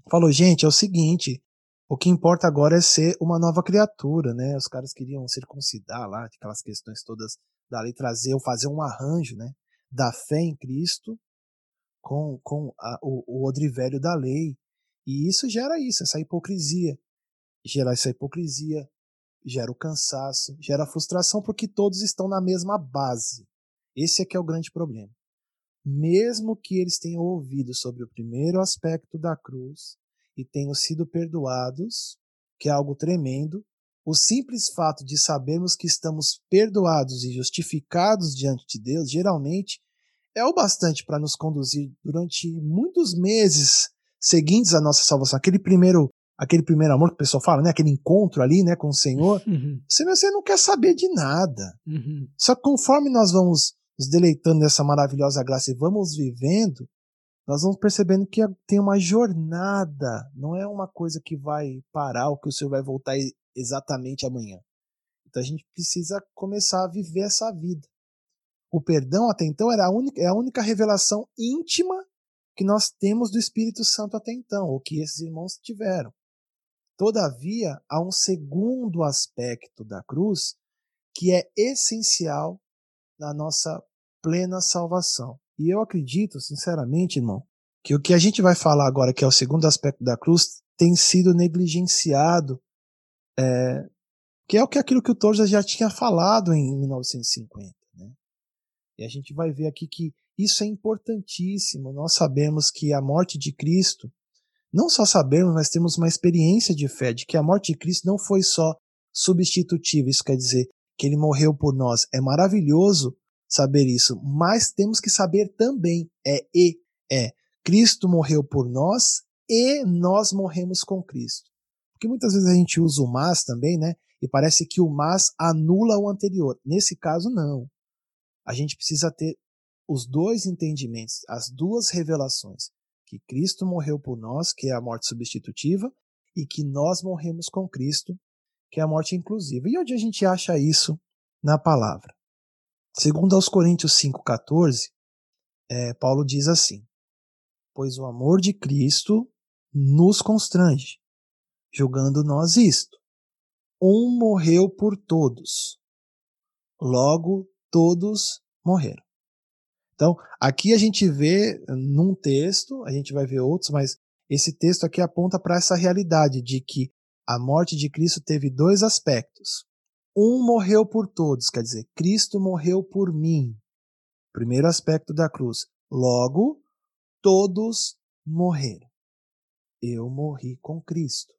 falou, gente, é o seguinte, o que importa agora é ser uma nova criatura, né? Os caras queriam circuncidar lá, aquelas questões todas da lei, trazer ou fazer um arranjo, né? Da fé em Cristo com, com a, o, o odrivelho da lei. E isso gera isso, essa hipocrisia. Gera essa hipocrisia, gera o cansaço, gera a frustração, porque todos estão na mesma base. Esse é que é o grande problema. Mesmo que eles tenham ouvido sobre o primeiro aspecto da cruz, e tenham sido perdoados, que é algo tremendo, o simples fato de sabermos que estamos perdoados e justificados diante de Deus, geralmente, é o bastante para nos conduzir durante muitos meses seguintes à nossa salvação. Aquele primeiro, aquele primeiro amor que o pessoal fala, né? Aquele encontro ali, né, com o Senhor. Uhum. Você, você não quer saber de nada. Uhum. Só que conforme nós vamos nos deleitando nessa maravilhosa graça e vamos vivendo, nós vamos percebendo que tem uma jornada, não é uma coisa que vai parar ou que o Senhor vai voltar exatamente amanhã. Então a gente precisa começar a viver essa vida. O perdão até então era a única, é a única revelação íntima que nós temos do Espírito Santo até então, ou que esses irmãos tiveram. Todavia, há um segundo aspecto da cruz que é essencial na nossa plena salvação. E eu acredito, sinceramente, irmão, que o que a gente vai falar agora, que é o segundo aspecto da cruz, tem sido negligenciado, é, que é o que aquilo que o Torja já tinha falado em 1950. Né? E a gente vai ver aqui que isso é importantíssimo. Nós sabemos que a morte de Cristo, não só sabemos, mas temos uma experiência de fé de que a morte de Cristo não foi só substitutiva, isso quer dizer que ele morreu por nós. É maravilhoso saber isso, mas temos que saber também é e é Cristo morreu por nós e nós morremos com Cristo. Porque muitas vezes a gente usa o mas também, né? E parece que o mas anula o anterior. Nesse caso não. A gente precisa ter os dois entendimentos, as duas revelações, que Cristo morreu por nós, que é a morte substitutiva, e que nós morremos com Cristo, que é a morte inclusiva. E onde a gente acha isso na palavra? Segundo aos Coríntios 5,14, é, Paulo diz assim: Pois o amor de Cristo nos constrange, julgando nós isto. Um morreu por todos, logo todos morreram. Então, aqui a gente vê num texto, a gente vai ver outros, mas esse texto aqui aponta para essa realidade de que a morte de Cristo teve dois aspectos. Um morreu por todos, quer dizer, Cristo morreu por mim. Primeiro aspecto da cruz. Logo, todos morreram. Eu morri com Cristo.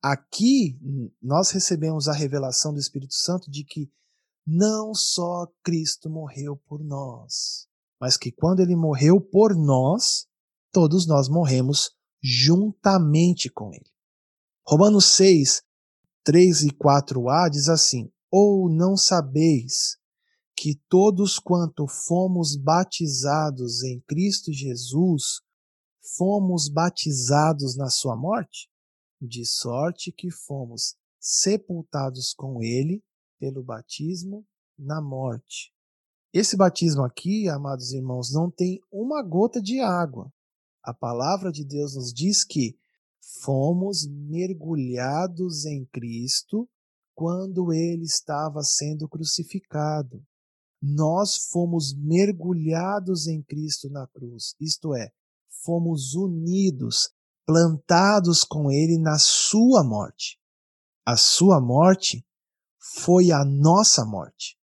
Aqui nós recebemos a revelação do Espírito Santo de que não só Cristo morreu por nós, mas que quando ele morreu por nós, todos nós morremos juntamente com ele. Romanos 6, 3 e 4a diz assim: Ou não sabeis que todos quanto fomos batizados em Cristo Jesus, fomos batizados na sua morte? De sorte que fomos sepultados com ele pelo batismo na morte. Esse batismo aqui, amados irmãos, não tem uma gota de água. A palavra de Deus nos diz que fomos mergulhados em Cristo quando ele estava sendo crucificado. Nós fomos mergulhados em Cristo na cruz, isto é, fomos unidos, plantados com ele na sua morte. A sua morte foi a nossa morte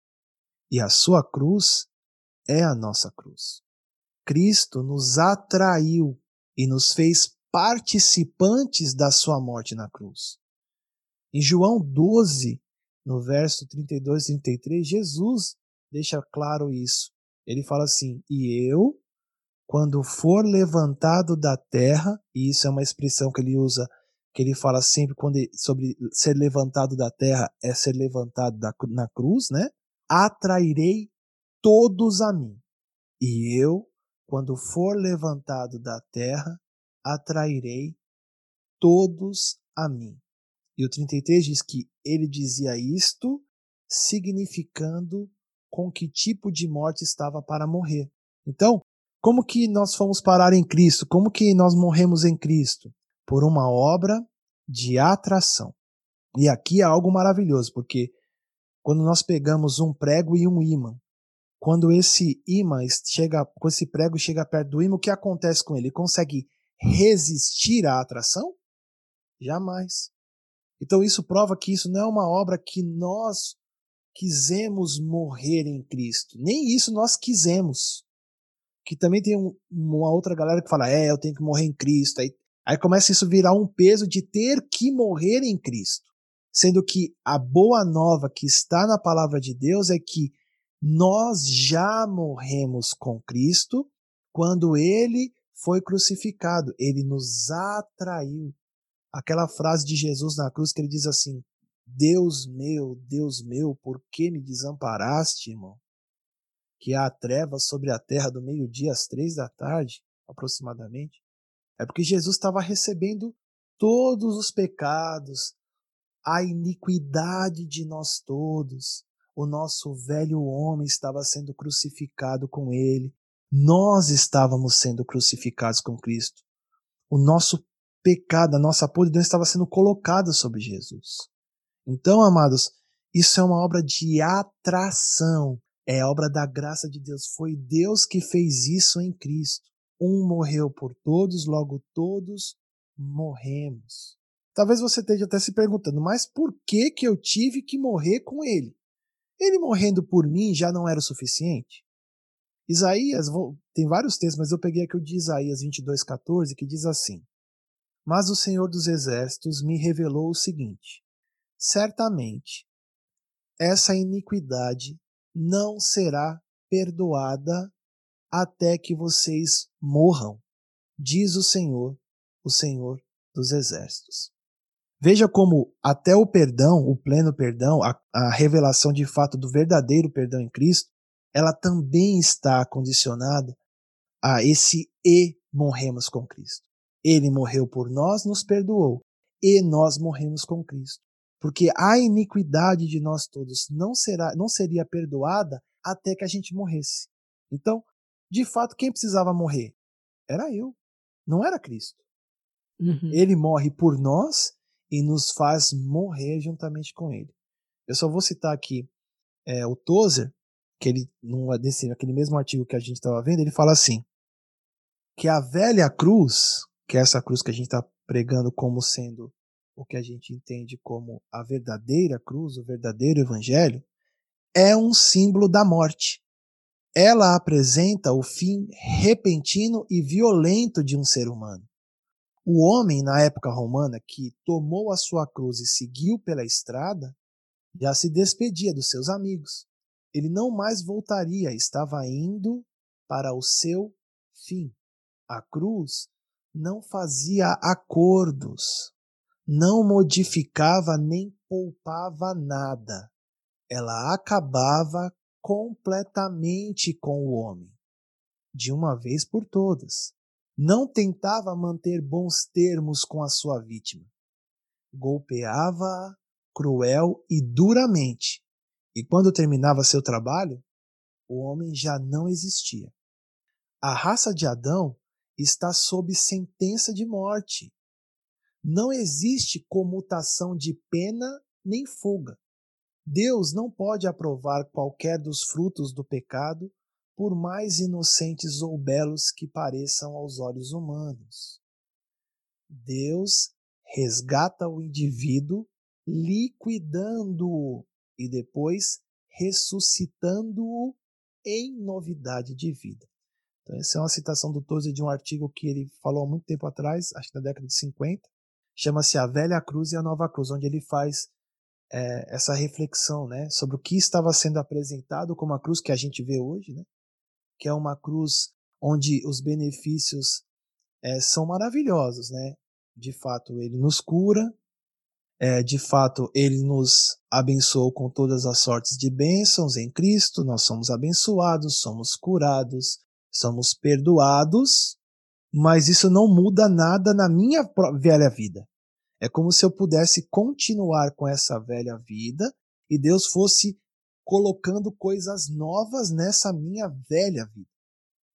e a sua cruz é a nossa cruz. Cristo nos atraiu e nos fez participantes da sua morte na cruz. Em João 12, no verso 32 e 33, Jesus deixa claro isso. Ele fala assim: E eu, quando for levantado da terra, e isso é uma expressão que ele usa, que ele fala sempre quando ele, sobre ser levantado da terra, é ser levantado da, na cruz, né? Atrairei todos a mim. E eu, quando for levantado da terra, atrairei todos a mim. E o 33 diz que ele dizia isto, significando com que tipo de morte estava para morrer. Então, como que nós fomos parar em Cristo? Como que nós morremos em Cristo? Por uma obra de atração. E aqui é algo maravilhoso, porque quando nós pegamos um prego e um ímã, quando esse ímã chega, quando esse prego chega perto do ímã, o que acontece com ele? Ele consegue resistir à atração? Jamais. Então isso prova que isso não é uma obra que nós quisemos morrer em Cristo. Nem isso nós quisemos. Que também tem um, uma outra galera que fala, é, eu tenho que morrer em Cristo. Aí, aí começa isso a virar um peso de ter que morrer em Cristo. Sendo que a boa nova que está na palavra de Deus é que nós já morremos com Cristo quando ele foi crucificado. Ele nos atraiu. Aquela frase de Jesus na cruz que ele diz assim: Deus meu, Deus meu, por que me desamparaste, irmão? Que há trevas sobre a terra do meio-dia às três da tarde, aproximadamente. É porque Jesus estava recebendo todos os pecados, a iniquidade de nós todos. O nosso velho homem estava sendo crucificado com ele. Nós estávamos sendo crucificados com Cristo. O nosso pecado, a nossa podridão estava sendo colocada sobre Jesus. Então, amados, isso é uma obra de atração, é obra da graça de Deus. Foi Deus que fez isso em Cristo. Um morreu por todos, logo todos morremos. Talvez você esteja até se perguntando, mas por que que eu tive que morrer com ele? Ele morrendo por mim já não era o suficiente? Isaías, tem vários textos, mas eu peguei aqui o de Isaías 22:14 que diz assim: Mas o Senhor dos exércitos me revelou o seguinte: certamente essa iniquidade não será perdoada até que vocês morram, diz o Senhor, o Senhor dos Exércitos. Veja como até o perdão, o pleno perdão, a, a revelação de fato do verdadeiro perdão em Cristo, ela também está condicionada a esse e morremos com Cristo. Ele morreu por nós, nos perdoou, e nós morremos com Cristo porque a iniquidade de nós todos não será, não seria perdoada até que a gente morresse. Então, de fato, quem precisava morrer? Era eu, não era Cristo. Uhum. Ele morre por nós e nos faz morrer juntamente com ele. Eu só vou citar aqui é, o Tozer, que ele, num, desse, aquele mesmo artigo que a gente estava vendo, ele fala assim: que a velha cruz, que é essa cruz que a gente está pregando como sendo o que a gente entende como a verdadeira cruz, o verdadeiro evangelho, é um símbolo da morte. Ela apresenta o fim repentino e violento de um ser humano. O homem, na época romana, que tomou a sua cruz e seguiu pela estrada, já se despedia dos seus amigos. Ele não mais voltaria, estava indo para o seu fim. A cruz não fazia acordos, não modificava nem poupava nada. Ela acabava completamente com o homem, de uma vez por todas. Não tentava manter bons termos com a sua vítima. Golpeava-a cruel e duramente. E quando terminava seu trabalho, o homem já não existia. A raça de Adão está sob sentença de morte. Não existe comutação de pena nem fuga. Deus não pode aprovar qualquer dos frutos do pecado, por mais inocentes ou belos que pareçam aos olhos humanos. Deus resgata o indivíduo liquidando-o e depois ressuscitando-o em novidade de vida. Então, essa é uma citação do Tozer de um artigo que ele falou há muito tempo atrás, acho que na década de 50, chama-se A Velha Cruz e a Nova Cruz, onde ele faz é, essa reflexão né, sobre o que estava sendo apresentado como a cruz que a gente vê hoje, né, que é uma cruz onde os benefícios é, são maravilhosos. Né? De fato, ele nos cura, é, de fato, ele nos abençoou com todas as sortes de bênçãos em Cristo, nós somos abençoados, somos curados, somos perdoados, mas isso não muda nada na minha velha vida. É como se eu pudesse continuar com essa velha vida e Deus fosse colocando coisas novas nessa minha velha vida.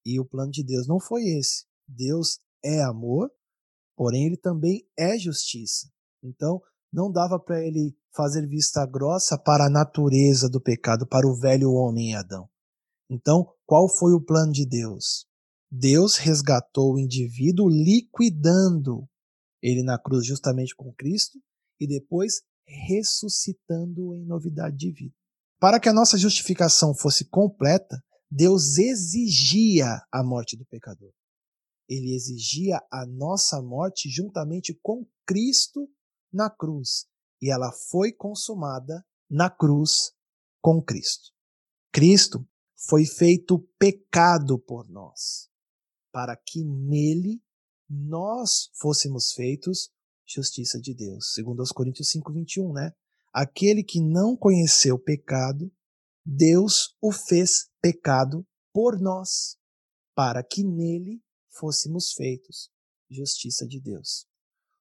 E o plano de Deus não foi esse. Deus é amor, porém ele também é justiça. Então, não dava para ele fazer vista grossa para a natureza do pecado, para o velho homem Adão. Então, qual foi o plano de Deus? Deus resgatou o indivíduo liquidando ele na cruz justamente com Cristo e depois ressuscitando em novidade de vida. Para que a nossa justificação fosse completa, Deus exigia a morte do pecador. Ele exigia a nossa morte juntamente com Cristo na cruz e ela foi consumada na cruz com Cristo. Cristo foi feito pecado por nós, para que nele nós fôssemos feitos justiça de Deus. Segundo aos Coríntios 5:21, né? Aquele que não conheceu pecado, Deus o fez pecado por nós, para que nele fôssemos feitos justiça de Deus.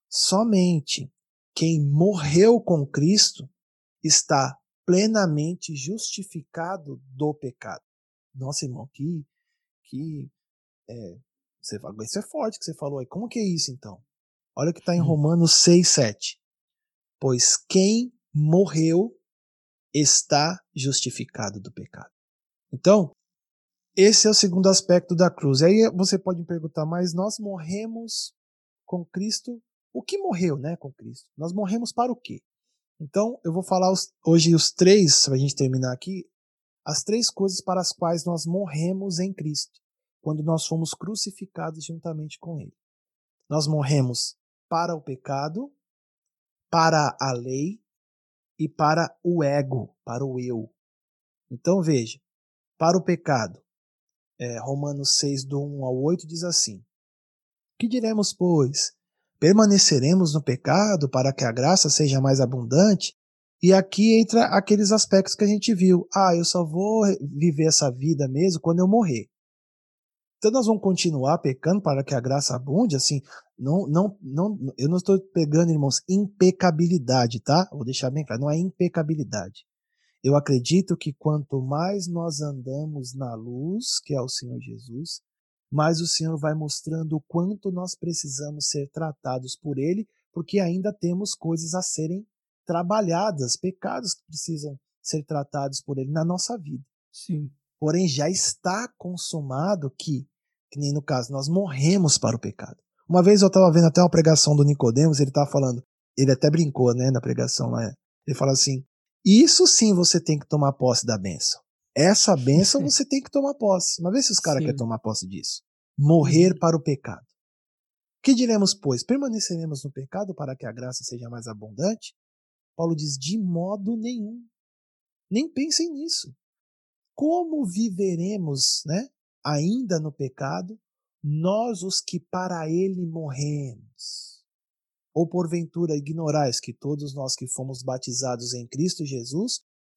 Somente quem morreu com Cristo está plenamente justificado do pecado. Nossa, irmão, que, que é, você, isso é forte que você falou aí. Como que é isso então? Olha o que está em Romanos 6, 7. Pois quem morreu está justificado do pecado. Então, esse é o segundo aspecto da cruz. Aí você pode me perguntar, mas nós morremos com Cristo o que morreu né, com Cristo? Nós morremos para o quê? Então, eu vou falar os, hoje os três, para a gente terminar aqui, as três coisas para as quais nós morremos em Cristo, quando nós fomos crucificados juntamente com Ele. Nós morremos para o pecado, para a lei e para o ego, para o eu. Então veja, para o pecado, é, Romanos 6, do 1 ao 8 diz assim: Que diremos, pois? Permaneceremos no pecado para que a graça seja mais abundante? E aqui entra aqueles aspectos que a gente viu. Ah, eu só vou viver essa vida mesmo quando eu morrer. Então nós vamos continuar pecando para que a graça abunde, assim, não, não, não, eu não estou pegando, irmãos, impecabilidade, tá? Vou deixar bem claro, não é impecabilidade. Eu acredito que quanto mais nós andamos na luz, que é o Senhor Jesus, mais o Senhor vai mostrando o quanto nós precisamos ser tratados por Ele, porque ainda temos coisas a serem trabalhadas, pecados que precisam ser tratados por Ele na nossa vida. Sim. Porém, já está consumado que, que nem no caso, nós morremos para o pecado. Uma vez eu estava vendo até uma pregação do Nicodemos, ele estava falando, ele até brincou, né, na pregação lá. Ele fala assim: isso sim você tem que tomar posse da bênção. Essa bênção você tem que tomar posse. Mas vê se os caras querem tomar posse disso. Morrer uhum. para o pecado. Que diremos, pois? Permaneceremos no pecado para que a graça seja mais abundante? Paulo diz: de modo nenhum. Nem pensem nisso. Como viveremos, né, ainda no pecado, nós os que para ele morremos? Ou porventura ignorais que todos nós que fomos batizados em Cristo Jesus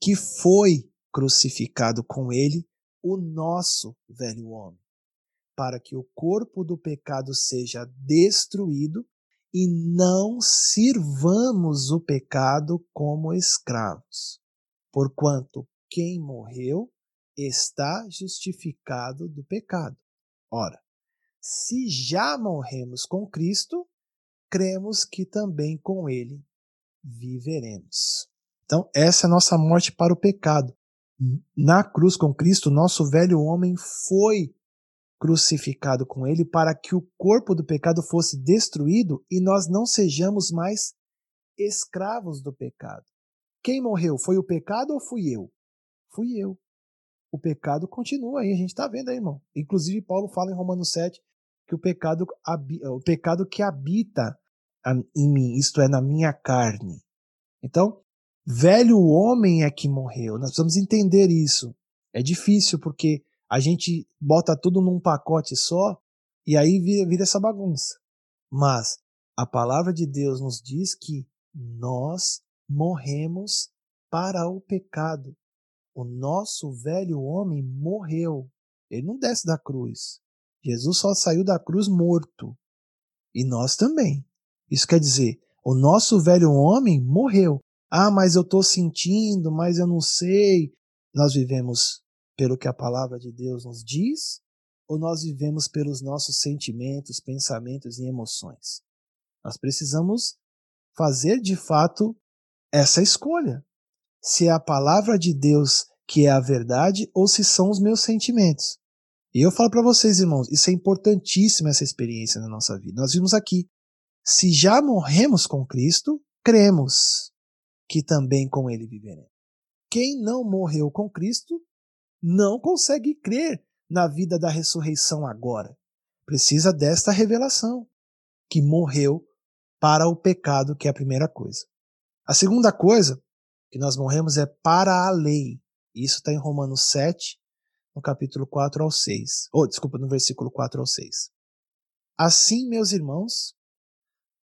que foi crucificado com ele o nosso velho homem, para que o corpo do pecado seja destruído e não sirvamos o pecado como escravos. Porquanto quem morreu está justificado do pecado. Ora, se já morremos com Cristo, cremos que também com ele viveremos. Então, essa é a nossa morte para o pecado. Na cruz com Cristo, nosso velho homem foi crucificado com ele para que o corpo do pecado fosse destruído e nós não sejamos mais escravos do pecado. Quem morreu? Foi o pecado ou fui eu? Fui eu. O pecado continua aí, a gente está vendo aí, irmão. Inclusive, Paulo fala em Romanos 7 que o pecado, o pecado que habita em mim, isto é, na minha carne. Então, velho homem é que morreu. Nós precisamos entender isso. É difícil porque a gente bota tudo num pacote só e aí vira, vira essa bagunça. Mas a palavra de Deus nos diz que nós morremos para o pecado. O nosso velho homem morreu. Ele não desce da cruz. Jesus só saiu da cruz morto. E nós também. Isso quer dizer, o nosso velho homem morreu. Ah, mas eu estou sentindo, mas eu não sei. Nós vivemos pelo que a palavra de Deus nos diz ou nós vivemos pelos nossos sentimentos, pensamentos e emoções? Nós precisamos fazer de fato essa escolha. Se é a palavra de Deus que é a verdade ou se são os meus sentimentos. E eu falo para vocês, irmãos, isso é importantíssimo essa experiência na nossa vida. Nós vimos aqui, se já morremos com Cristo, cremos que também com ele viveremos. Quem não morreu com Cristo não consegue crer na vida da ressurreição agora. Precisa desta revelação, que morreu para o pecado, que é a primeira coisa. A segunda coisa que nós morremos é para a lei. Isso está em Romanos 7, no capítulo 4 ao 6. Ou, oh, desculpa, no versículo 4 ao 6. Assim, meus irmãos,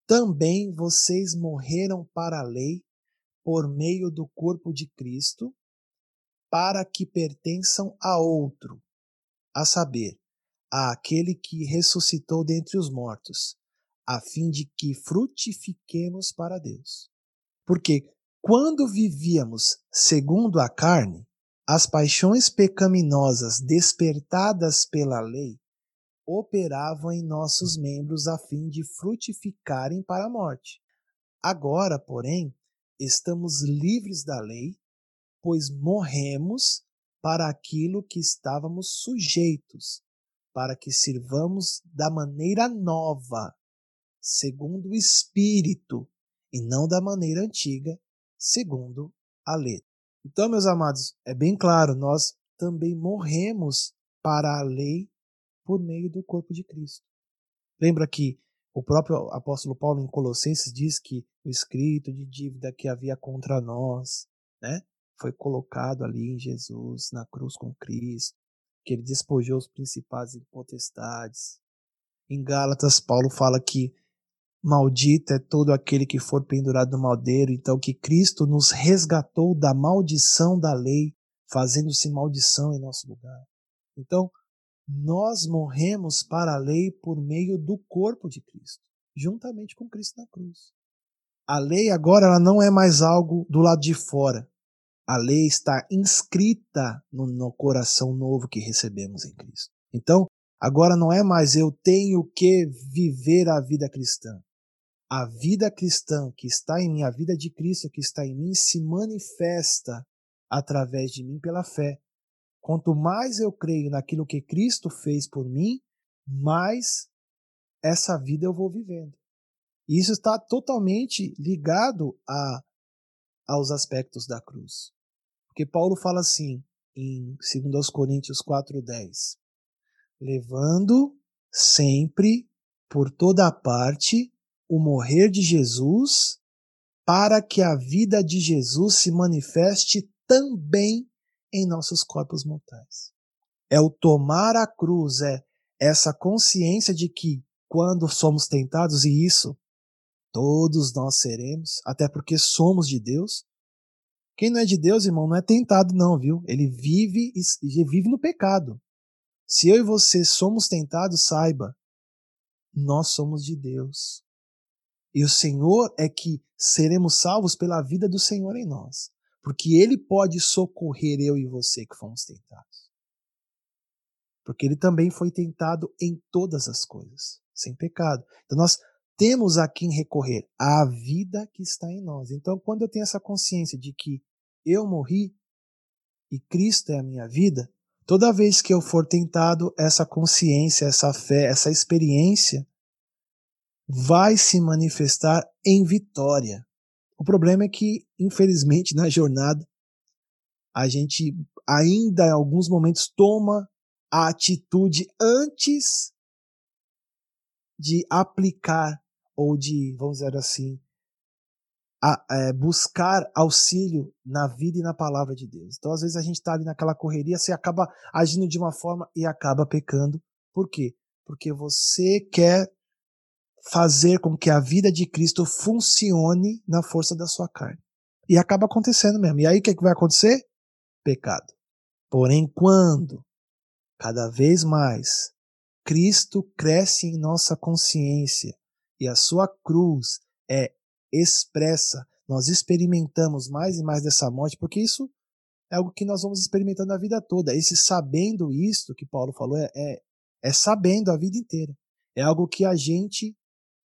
também vocês morreram para a lei por meio do corpo de Cristo, para que pertençam a outro, a saber, àquele que ressuscitou dentre os mortos, a fim de que frutifiquemos para Deus. Porque quando vivíamos segundo a carne, as paixões pecaminosas despertadas pela lei operavam em nossos membros a fim de frutificarem para a morte. Agora, porém, estamos livres da lei, pois morremos para aquilo que estávamos sujeitos, para que sirvamos da maneira nova, segundo o Espírito, e não da maneira antiga, segundo a letra. Então, meus amados, é bem claro, nós também morremos para a lei por meio do corpo de Cristo. Lembra que o próprio apóstolo Paulo em Colossenses diz que o escrito de dívida que havia contra nós, né, foi colocado ali em Jesus, na cruz com Cristo, que ele despojou os principais e potestades. Em Gálatas, Paulo fala que maldito é todo aquele que for pendurado no madeiro, então que Cristo nos resgatou da maldição da lei, fazendo-se maldição em nosso lugar. Então, nós morremos para a lei por meio do corpo de Cristo, juntamente com Cristo na cruz. A lei agora ela não é mais algo do lado de fora. A lei está inscrita no, no coração novo que recebemos em Cristo. Então, agora não é mais eu tenho que viver a vida cristã. A vida cristã que está em mim, a vida de Cristo que está em mim, se manifesta através de mim pela fé. Quanto mais eu creio naquilo que Cristo fez por mim, mais essa vida eu vou vivendo. E isso está totalmente ligado a, aos aspectos da cruz. Porque Paulo fala assim em 2 Coríntios 4:10, levando sempre por toda parte o morrer de Jesus, para que a vida de Jesus se manifeste também em nossos corpos mortais. É o tomar a cruz, é essa consciência de que quando somos tentados, e isso todos nós seremos, até porque somos de Deus. Quem não é de Deus, irmão, não é tentado, não, viu? Ele vive vive no pecado. Se eu e você somos tentados, saiba, nós somos de Deus. E o Senhor é que seremos salvos pela vida do Senhor em nós. Porque Ele pode socorrer eu e você que fomos tentados. Porque Ele também foi tentado em todas as coisas, sem pecado. Então nós temos a quem recorrer, a vida que está em nós. Então quando eu tenho essa consciência de que eu morri e Cristo é a minha vida, toda vez que eu for tentado, essa consciência, essa fé, essa experiência vai se manifestar em vitória. O problema é que, infelizmente, na jornada, a gente ainda em alguns momentos toma a atitude antes de aplicar ou de, vamos dizer assim, a, é, buscar auxílio na vida e na palavra de Deus. Então, às vezes, a gente está ali naquela correria, você acaba agindo de uma forma e acaba pecando. Por quê? Porque você quer fazer com que a vida de Cristo funcione na força da sua carne. E acaba acontecendo mesmo. E aí o que, é que vai acontecer? Pecado. Porém, quando cada vez mais Cristo cresce em nossa consciência e a sua cruz é expressa, nós experimentamos mais e mais dessa morte, porque isso é algo que nós vamos experimentando a vida toda. Esse sabendo isto que Paulo falou é, é, é sabendo a vida inteira. É algo que a gente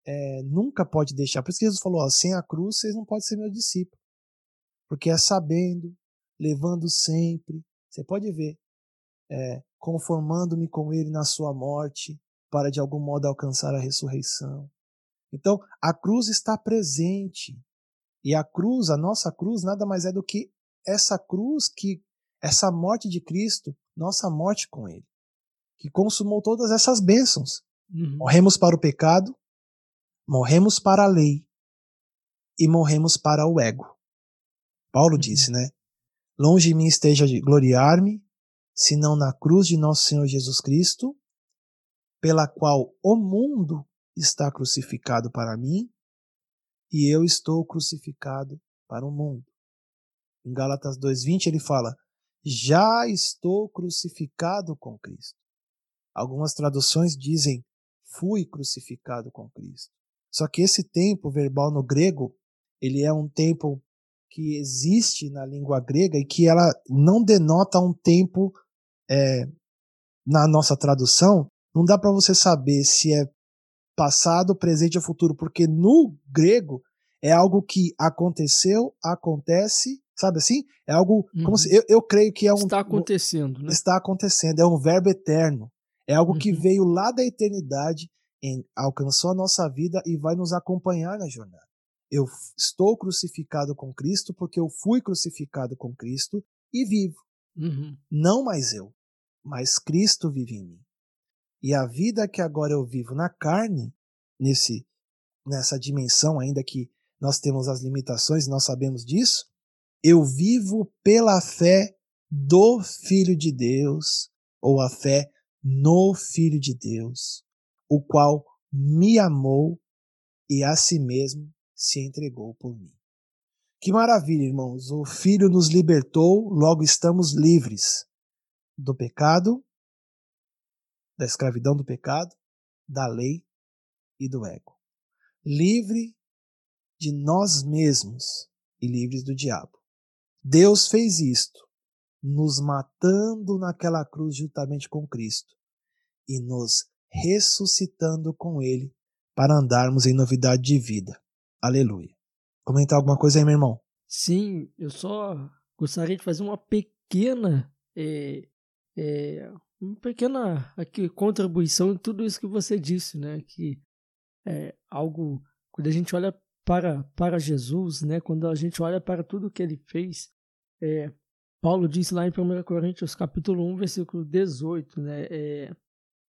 é, nunca pode deixar. Por isso que Jesus falou: ó, sem a cruz vocês não podem ser meus discípulos. Porque é sabendo, levando sempre. Você pode ver, é, conformando-me com Ele na sua morte, para de algum modo alcançar a ressurreição. Então, a cruz está presente. E a cruz, a nossa cruz, nada mais é do que essa cruz que, essa morte de Cristo, nossa morte com Ele, que consumou todas essas bênçãos. Uhum. Morremos para o pecado, Morremos para a lei e morremos para o ego. Paulo uhum. disse, né? Longe de mim esteja de gloriar-me, senão na cruz de nosso Senhor Jesus Cristo, pela qual o mundo está crucificado para mim e eu estou crucificado para o mundo. Em Gálatas 2:20 ele fala: "Já estou crucificado com Cristo". Algumas traduções dizem: "Fui crucificado com Cristo". Só que esse tempo verbal no grego, ele é um tempo que existe na língua grega e que ela não denota um tempo é, na nossa tradução. Não dá para você saber se é passado, presente ou futuro, porque no grego é algo que aconteceu, acontece, sabe assim? É algo uhum. como se eu, eu creio que é um está acontecendo, né? Está acontecendo, é um verbo eterno. É algo uhum. que veio lá da eternidade em, alcançou a nossa vida e vai nos acompanhar na jornada. Eu estou crucificado com Cristo porque eu fui crucificado com Cristo e vivo. Uhum. Não mais eu, mas Cristo vive em mim. E a vida que agora eu vivo na carne, nesse nessa dimensão, ainda que nós temos as limitações, nós sabemos disso, eu vivo pela fé do Filho de Deus, ou a fé no Filho de Deus o qual me amou e a si mesmo se entregou por mim. Que maravilha, irmãos! O Filho nos libertou, logo estamos livres do pecado, da escravidão do pecado, da lei e do ego. Livre de nós mesmos e livres do diabo. Deus fez isto, nos matando naquela cruz juntamente com Cristo e nos ressuscitando com Ele para andarmos em novidade de vida. Aleluia. Comentar alguma coisa aí, meu irmão? Sim, eu só gostaria de fazer uma pequena, é, é, uma pequena aqui, contribuição em tudo isso que você disse, né? Que é algo quando a gente olha para para Jesus, né? Quando a gente olha para tudo que ele fez, é, Paulo diz lá em 1 Coríntios capítulo 1, versículo 18, né? É,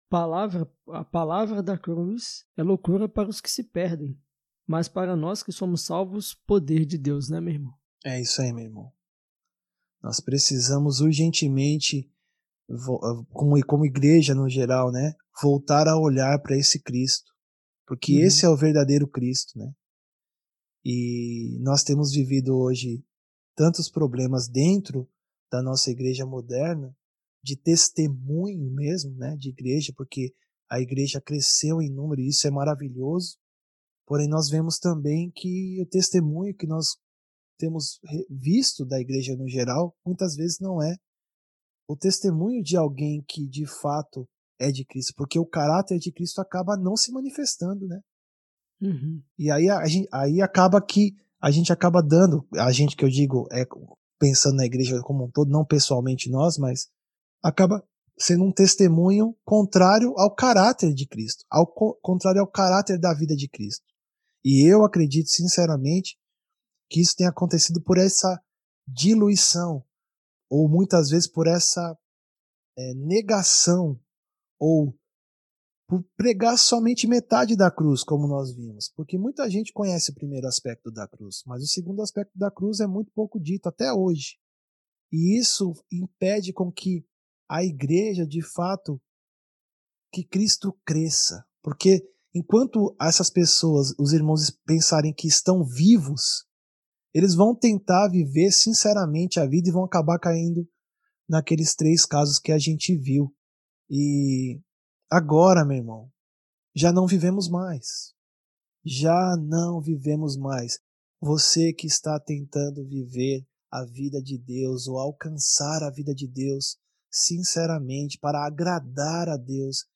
palavra, a palavra da cruz é loucura para os que se perdem, mas para nós que somos salvos, poder de Deus, né, meu irmão? É isso aí, meu irmão. Nós precisamos urgentemente, ah, como, como igreja no geral, né, voltar a olhar para esse Cristo, porque uhum. esse é o verdadeiro Cristo, né? E nós temos vivido hoje tantos problemas dentro da nossa igreja moderna, de testemunho mesmo, né, de igreja, porque a igreja cresceu em número e isso é maravilhoso. Porém, nós vemos também que o testemunho que nós temos visto da igreja no geral, muitas vezes não é o testemunho de alguém que de fato é de Cristo, porque o caráter de Cristo acaba não se manifestando, né? Uhum. E aí, a, aí acaba que a gente acaba dando, a gente que eu digo é pensando na igreja como um todo, não pessoalmente nós, mas acaba sendo um testemunho contrário ao caráter de Cristo, ao contrário ao caráter da vida de Cristo. E eu acredito sinceramente que isso tem acontecido por essa diluição, ou muitas vezes por essa é, negação, ou por pregar somente metade da cruz, como nós vimos. Porque muita gente conhece o primeiro aspecto da cruz, mas o segundo aspecto da cruz é muito pouco dito até hoje. E isso impede com que a igreja, de fato, que Cristo cresça. Porque enquanto essas pessoas, os irmãos, pensarem que estão vivos, eles vão tentar viver sinceramente a vida e vão acabar caindo naqueles três casos que a gente viu. E agora, meu irmão, já não vivemos mais. Já não vivemos mais. Você que está tentando viver a vida de Deus ou alcançar a vida de Deus sinceramente para agradar a Deus,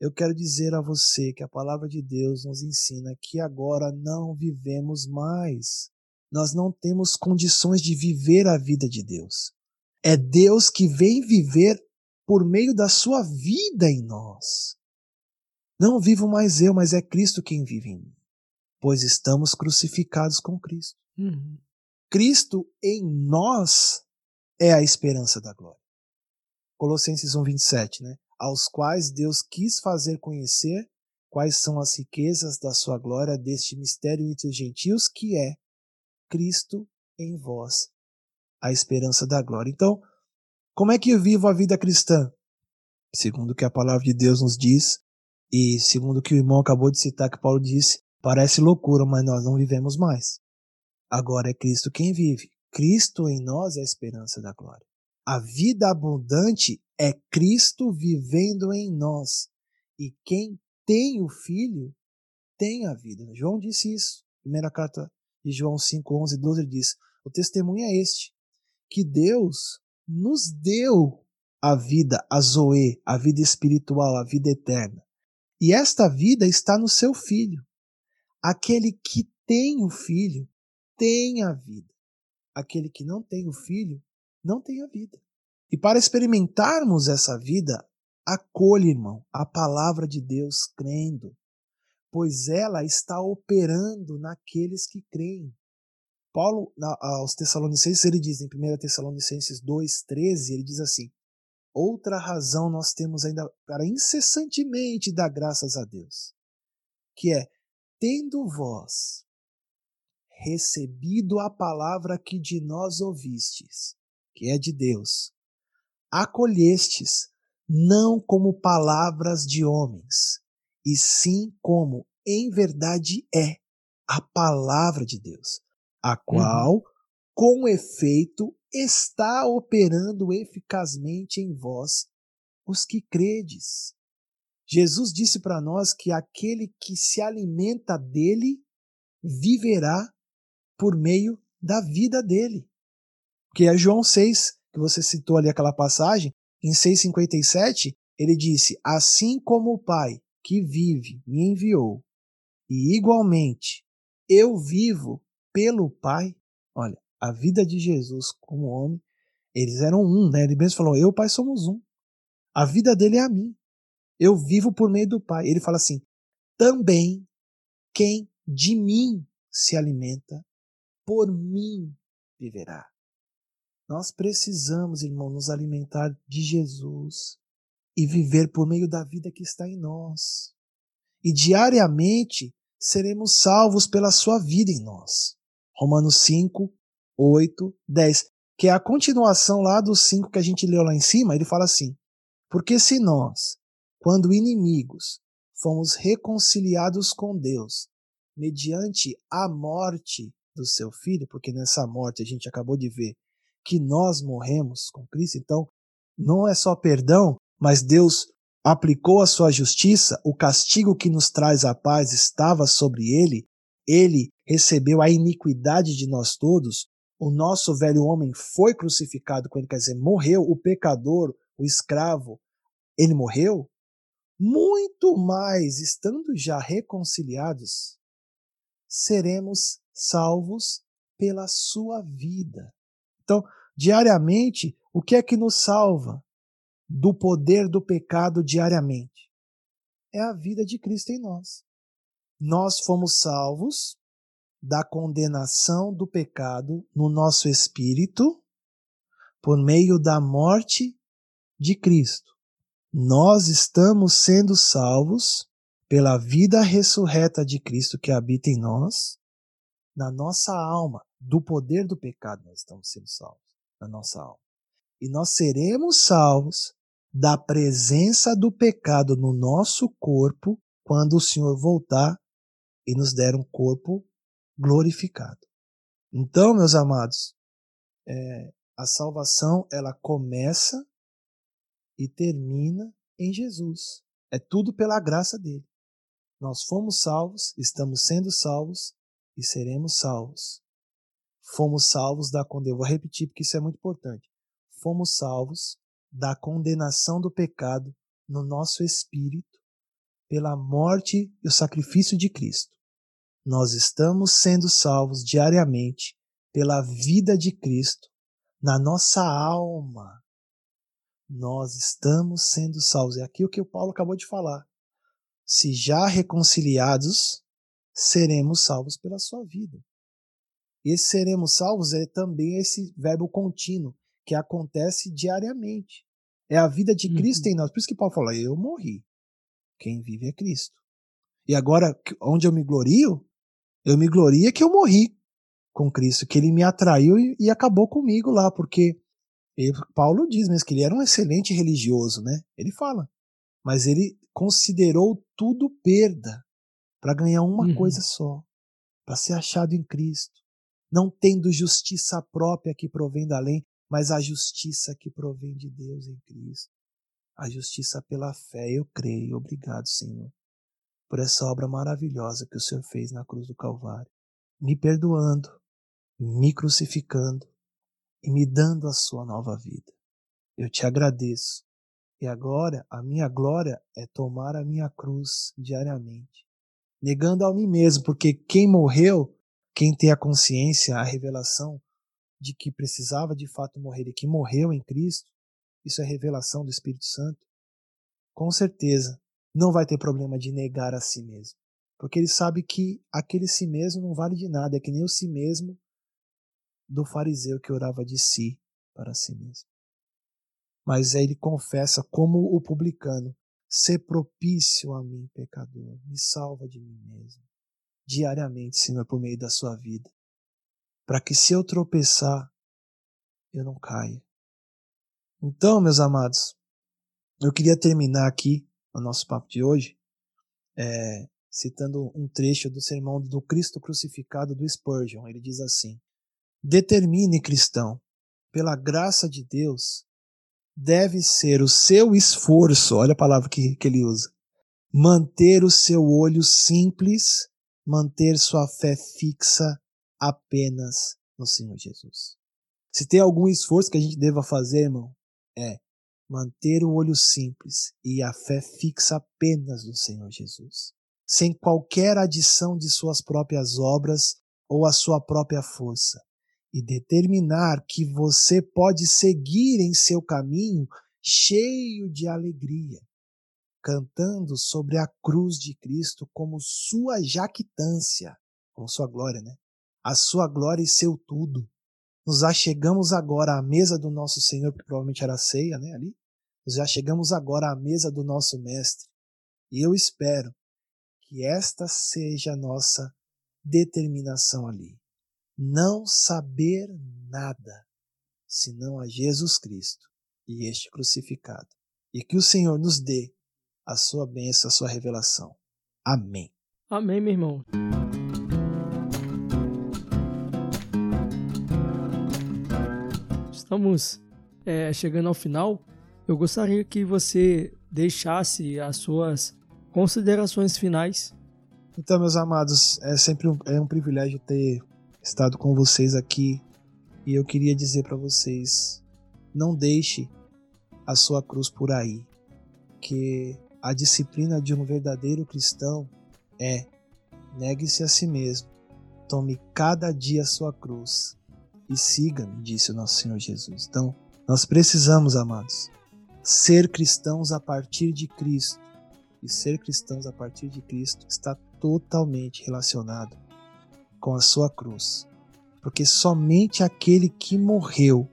eu quero dizer a você que a palavra de Deus nos ensina que agora não vivemos mais. Nós não temos condições de viver a vida de Deus. É Deus que vem viver por meio da sua vida em nós. Não vivo mais eu, mas é Cristo quem vive em mim, pois estamos crucificados com Cristo. Uhum. Cristo em nós é a esperança da glória. Colossenses 1:27, né? aos quais Deus quis fazer conhecer quais são as riquezas da sua glória deste mistério entre os gentios, que é Cristo em vós, a esperança da glória. Então, como é que eu vivo a vida cristã? Segundo o que a palavra de Deus nos diz, e segundo o que o irmão acabou de citar, que Paulo disse, parece loucura, mas nós não vivemos mais. Agora é Cristo quem vive. Cristo em nós é a esperança da glória. A vida abundante é Cristo vivendo em nós. E quem tem o Filho tem a vida. João disse isso. Primeira carta de João 5, 11 e 12 diz: O testemunho é este, que Deus nos deu a vida, a Zoe, a vida espiritual, a vida eterna. E esta vida está no seu Filho. Aquele que tem o Filho tem a vida. Aquele que não tem o Filho não tem a vida. E para experimentarmos essa vida, acolha, irmão, a palavra de Deus crendo, pois ela está operando naqueles que creem. Paulo, aos Tessalonicenses, ele diz em 1 Tessalonicenses 2,13, ele diz assim: Outra razão nós temos ainda para incessantemente dar graças a Deus, que é, tendo vós recebido a palavra que de nós ouvistes, que é de Deus, acolhestes, não como palavras de homens, e sim como em verdade é a palavra de Deus, a qual, uhum. com efeito, está operando eficazmente em vós, os que credes. Jesus disse para nós que aquele que se alimenta dele viverá por meio da vida dele. Que é João 6, que você citou ali aquela passagem, em 6,57, ele disse: Assim como o Pai que vive me enviou, e igualmente eu vivo pelo Pai. Olha, a vida de Jesus como homem, eles eram um, né? Ele mesmo falou: Eu Pai somos um. A vida dele é a mim. Eu vivo por meio do Pai. Ele fala assim: também quem de mim se alimenta, por mim viverá. Nós precisamos, irmão, nos alimentar de Jesus e viver por meio da vida que está em nós. E diariamente seremos salvos pela sua vida em nós. Romanos 5, 8, 10, que é a continuação lá dos 5 que a gente leu lá em cima, ele fala assim: Porque se nós, quando inimigos, fomos reconciliados com Deus, mediante a morte do seu filho, porque nessa morte a gente acabou de ver que nós morremos com Cristo, então não é só perdão, mas Deus aplicou a sua justiça, o castigo que nos traz a paz estava sobre ele, ele recebeu a iniquidade de nós todos, o nosso velho homem foi crucificado com ele, quer dizer, morreu, o pecador, o escravo, ele morreu, muito mais, estando já reconciliados, seremos salvos pela sua vida. Então, diariamente, o que é que nos salva do poder do pecado diariamente? É a vida de Cristo em nós. Nós fomos salvos da condenação do pecado no nosso espírito por meio da morte de Cristo nós estamos sendo salvos pela vida ressurreta de Cristo que habita em nós, na nossa alma, do poder do pecado nós estamos sendo salvos, na nossa alma. E nós seremos salvos da presença do pecado no nosso corpo quando o Senhor voltar e nos der um corpo glorificado. Então, meus amados, é, a salvação ela começa e termina em Jesus. É tudo pela graça dele. Nós fomos salvos, estamos sendo salvos e seremos salvos. Fomos salvos da condenação. Vou repetir porque isso é muito importante. Fomos salvos da condenação do pecado no nosso espírito pela morte e o sacrifício de Cristo. Nós estamos sendo salvos diariamente pela vida de Cristo na nossa alma nós estamos sendo salvos. É aqui o que o Paulo acabou de falar. Se já reconciliados, seremos salvos pela sua vida. Esse seremos salvos é também esse verbo contínuo que acontece diariamente. É a vida de Cristo uhum. em nós. Por isso que Paulo fala: Eu morri. Quem vive é Cristo. E agora, onde eu me glorio, eu me glorio é que eu morri com Cristo, que ele me atraiu e, e acabou comigo lá, porque e Paulo diz mesmo que ele era um excelente religioso, né? Ele fala. Mas ele considerou tudo perda para ganhar uma uhum. coisa só, para ser achado em Cristo, não tendo justiça própria que provém da lei, mas a justiça que provém de Deus em Cristo. A justiça pela fé, eu creio. Obrigado, Senhor, por essa obra maravilhosa que o Senhor fez na cruz do Calvário, me perdoando, me crucificando, e me dando a sua nova vida. Eu te agradeço. E agora a minha glória é tomar a minha cruz diariamente, negando a mim mesmo, porque quem morreu, quem tem a consciência, a revelação de que precisava de fato morrer e que morreu em Cristo, isso é revelação do Espírito Santo, com certeza não vai ter problema de negar a si mesmo. Porque ele sabe que aquele si mesmo não vale de nada, é que nem o si mesmo do fariseu que orava de si para si mesmo. Mas aí ele confessa como o publicano: ser propício a mim, pecador, me salva de mim mesmo, diariamente, Senhor, por meio da sua vida, para que se eu tropeçar, eu não caia. Então, meus amados, eu queria terminar aqui o nosso papo de hoje é, citando um trecho do sermão do Cristo crucificado do Spurgeon. Ele diz assim: Determine, cristão, pela graça de Deus, deve ser o seu esforço, olha a palavra que, que ele usa, manter o seu olho simples, manter sua fé fixa apenas no Senhor Jesus. Se tem algum esforço que a gente deva fazer, irmão, é manter o olho simples e a fé fixa apenas no Senhor Jesus, sem qualquer adição de suas próprias obras ou a sua própria força, e determinar que você pode seguir em seu caminho cheio de alegria, cantando sobre a cruz de Cristo como sua jactância, como sua glória, né? A sua glória e seu tudo nos achegamos agora à mesa do nosso Senhor, que provavelmente era a ceia, né, ali. Nos achegamos agora à mesa do nosso Mestre. E eu espero que esta seja a nossa determinação ali. Não saber nada senão a Jesus Cristo e este crucificado. E que o Senhor nos dê a sua bênção, a sua revelação. Amém. Amém, meu irmão. Estamos é, chegando ao final, eu gostaria que você deixasse as suas considerações finais. Então, meus amados, é sempre um, é um privilégio ter estado com vocês aqui e eu queria dizer para vocês: não deixe a sua cruz por aí, que a disciplina de um verdadeiro cristão é negue-se a si mesmo, tome cada dia a sua cruz e siga-me, disse o nosso Senhor Jesus. Então, nós precisamos, amados, ser cristãos a partir de Cristo. E ser cristãos a partir de Cristo está totalmente relacionado com a sua cruz. Porque somente aquele que morreu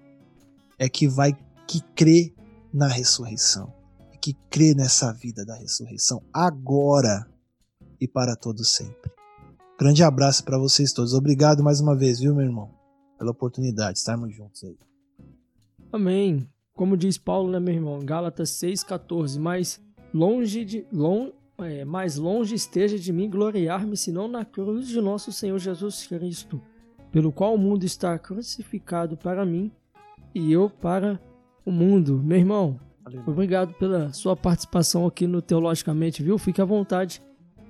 é que vai que crê na ressurreição, que crê nessa vida da ressurreição agora e para todo sempre. Grande abraço para vocês todos. Obrigado mais uma vez, viu, meu irmão? Pela oportunidade de estarmos juntos aí. Amém. Como diz Paulo, né, meu irmão? Gálatas 6,14. Mais longe de. Long, é, mais longe esteja de mim gloriar-me, senão na cruz de nosso Senhor Jesus Cristo, pelo qual o mundo está crucificado para mim e eu para o mundo. Meu irmão, Aleluia. obrigado pela sua participação aqui no Teologicamente, viu? Fique à vontade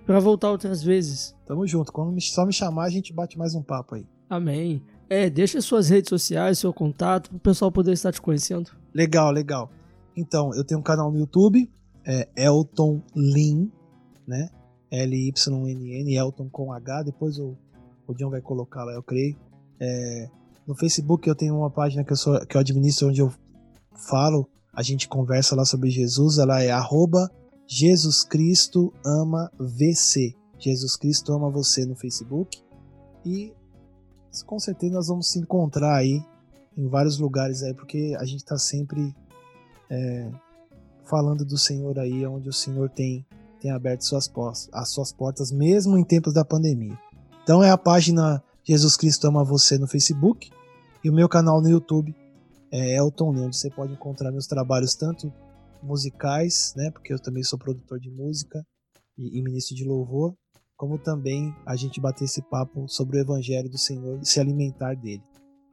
para voltar outras vezes. Tamo junto. Quando só me chamar, a gente bate mais um papo aí. Amém. É, deixa suas redes sociais, seu contato, para o pessoal poder estar te conhecendo. Legal, legal. Então, eu tenho um canal no YouTube, é Elton Lin, né? L-Y-N-N, Elton com H, depois o, o John vai colocar lá, eu creio. É, no Facebook eu tenho uma página que eu, sou, que eu administro onde eu falo, a gente conversa lá sobre Jesus, ela é arroba Jesus Cristo Ama VC. Jesus Cristo Ama Você no Facebook. E com certeza nós vamos se encontrar aí em vários lugares aí, porque a gente está sempre é, falando do Senhor aí, onde o Senhor tem, tem aberto suas portas, as suas portas, mesmo em tempos da pandemia. Então é a página Jesus Cristo Ama Você no Facebook e o meu canal no YouTube é Elton Lee, onde você pode encontrar meus trabalhos tanto musicais, né, porque eu também sou produtor de música e, e ministro de louvor, como também a gente bater esse papo sobre o Evangelho do Senhor e se alimentar dele.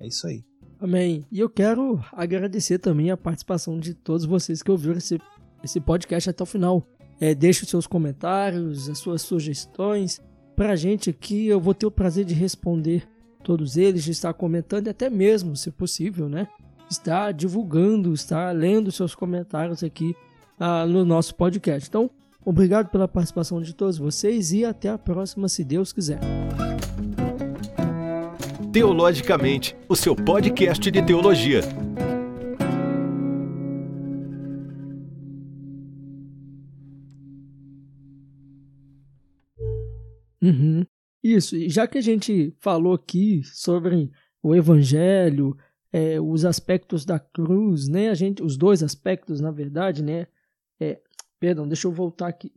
É isso aí. Amém. E eu quero agradecer também a participação de todos vocês que ouviram esse, esse podcast até o final. É, deixe os seus comentários, as suas sugestões para a gente aqui. Eu vou ter o prazer de responder todos eles, de estar comentando e até mesmo, se possível, né? Estar divulgando, estar lendo seus comentários aqui ah, no nosso podcast. Então, Obrigado pela participação de todos vocês e até a próxima, se Deus quiser. Teologicamente, o seu podcast de teologia. Uhum. Isso, e já que a gente falou aqui sobre o evangelho, é, os aspectos da cruz, né? A gente, os dois aspectos, na verdade, né? É, Perdão, deixa eu voltar aqui.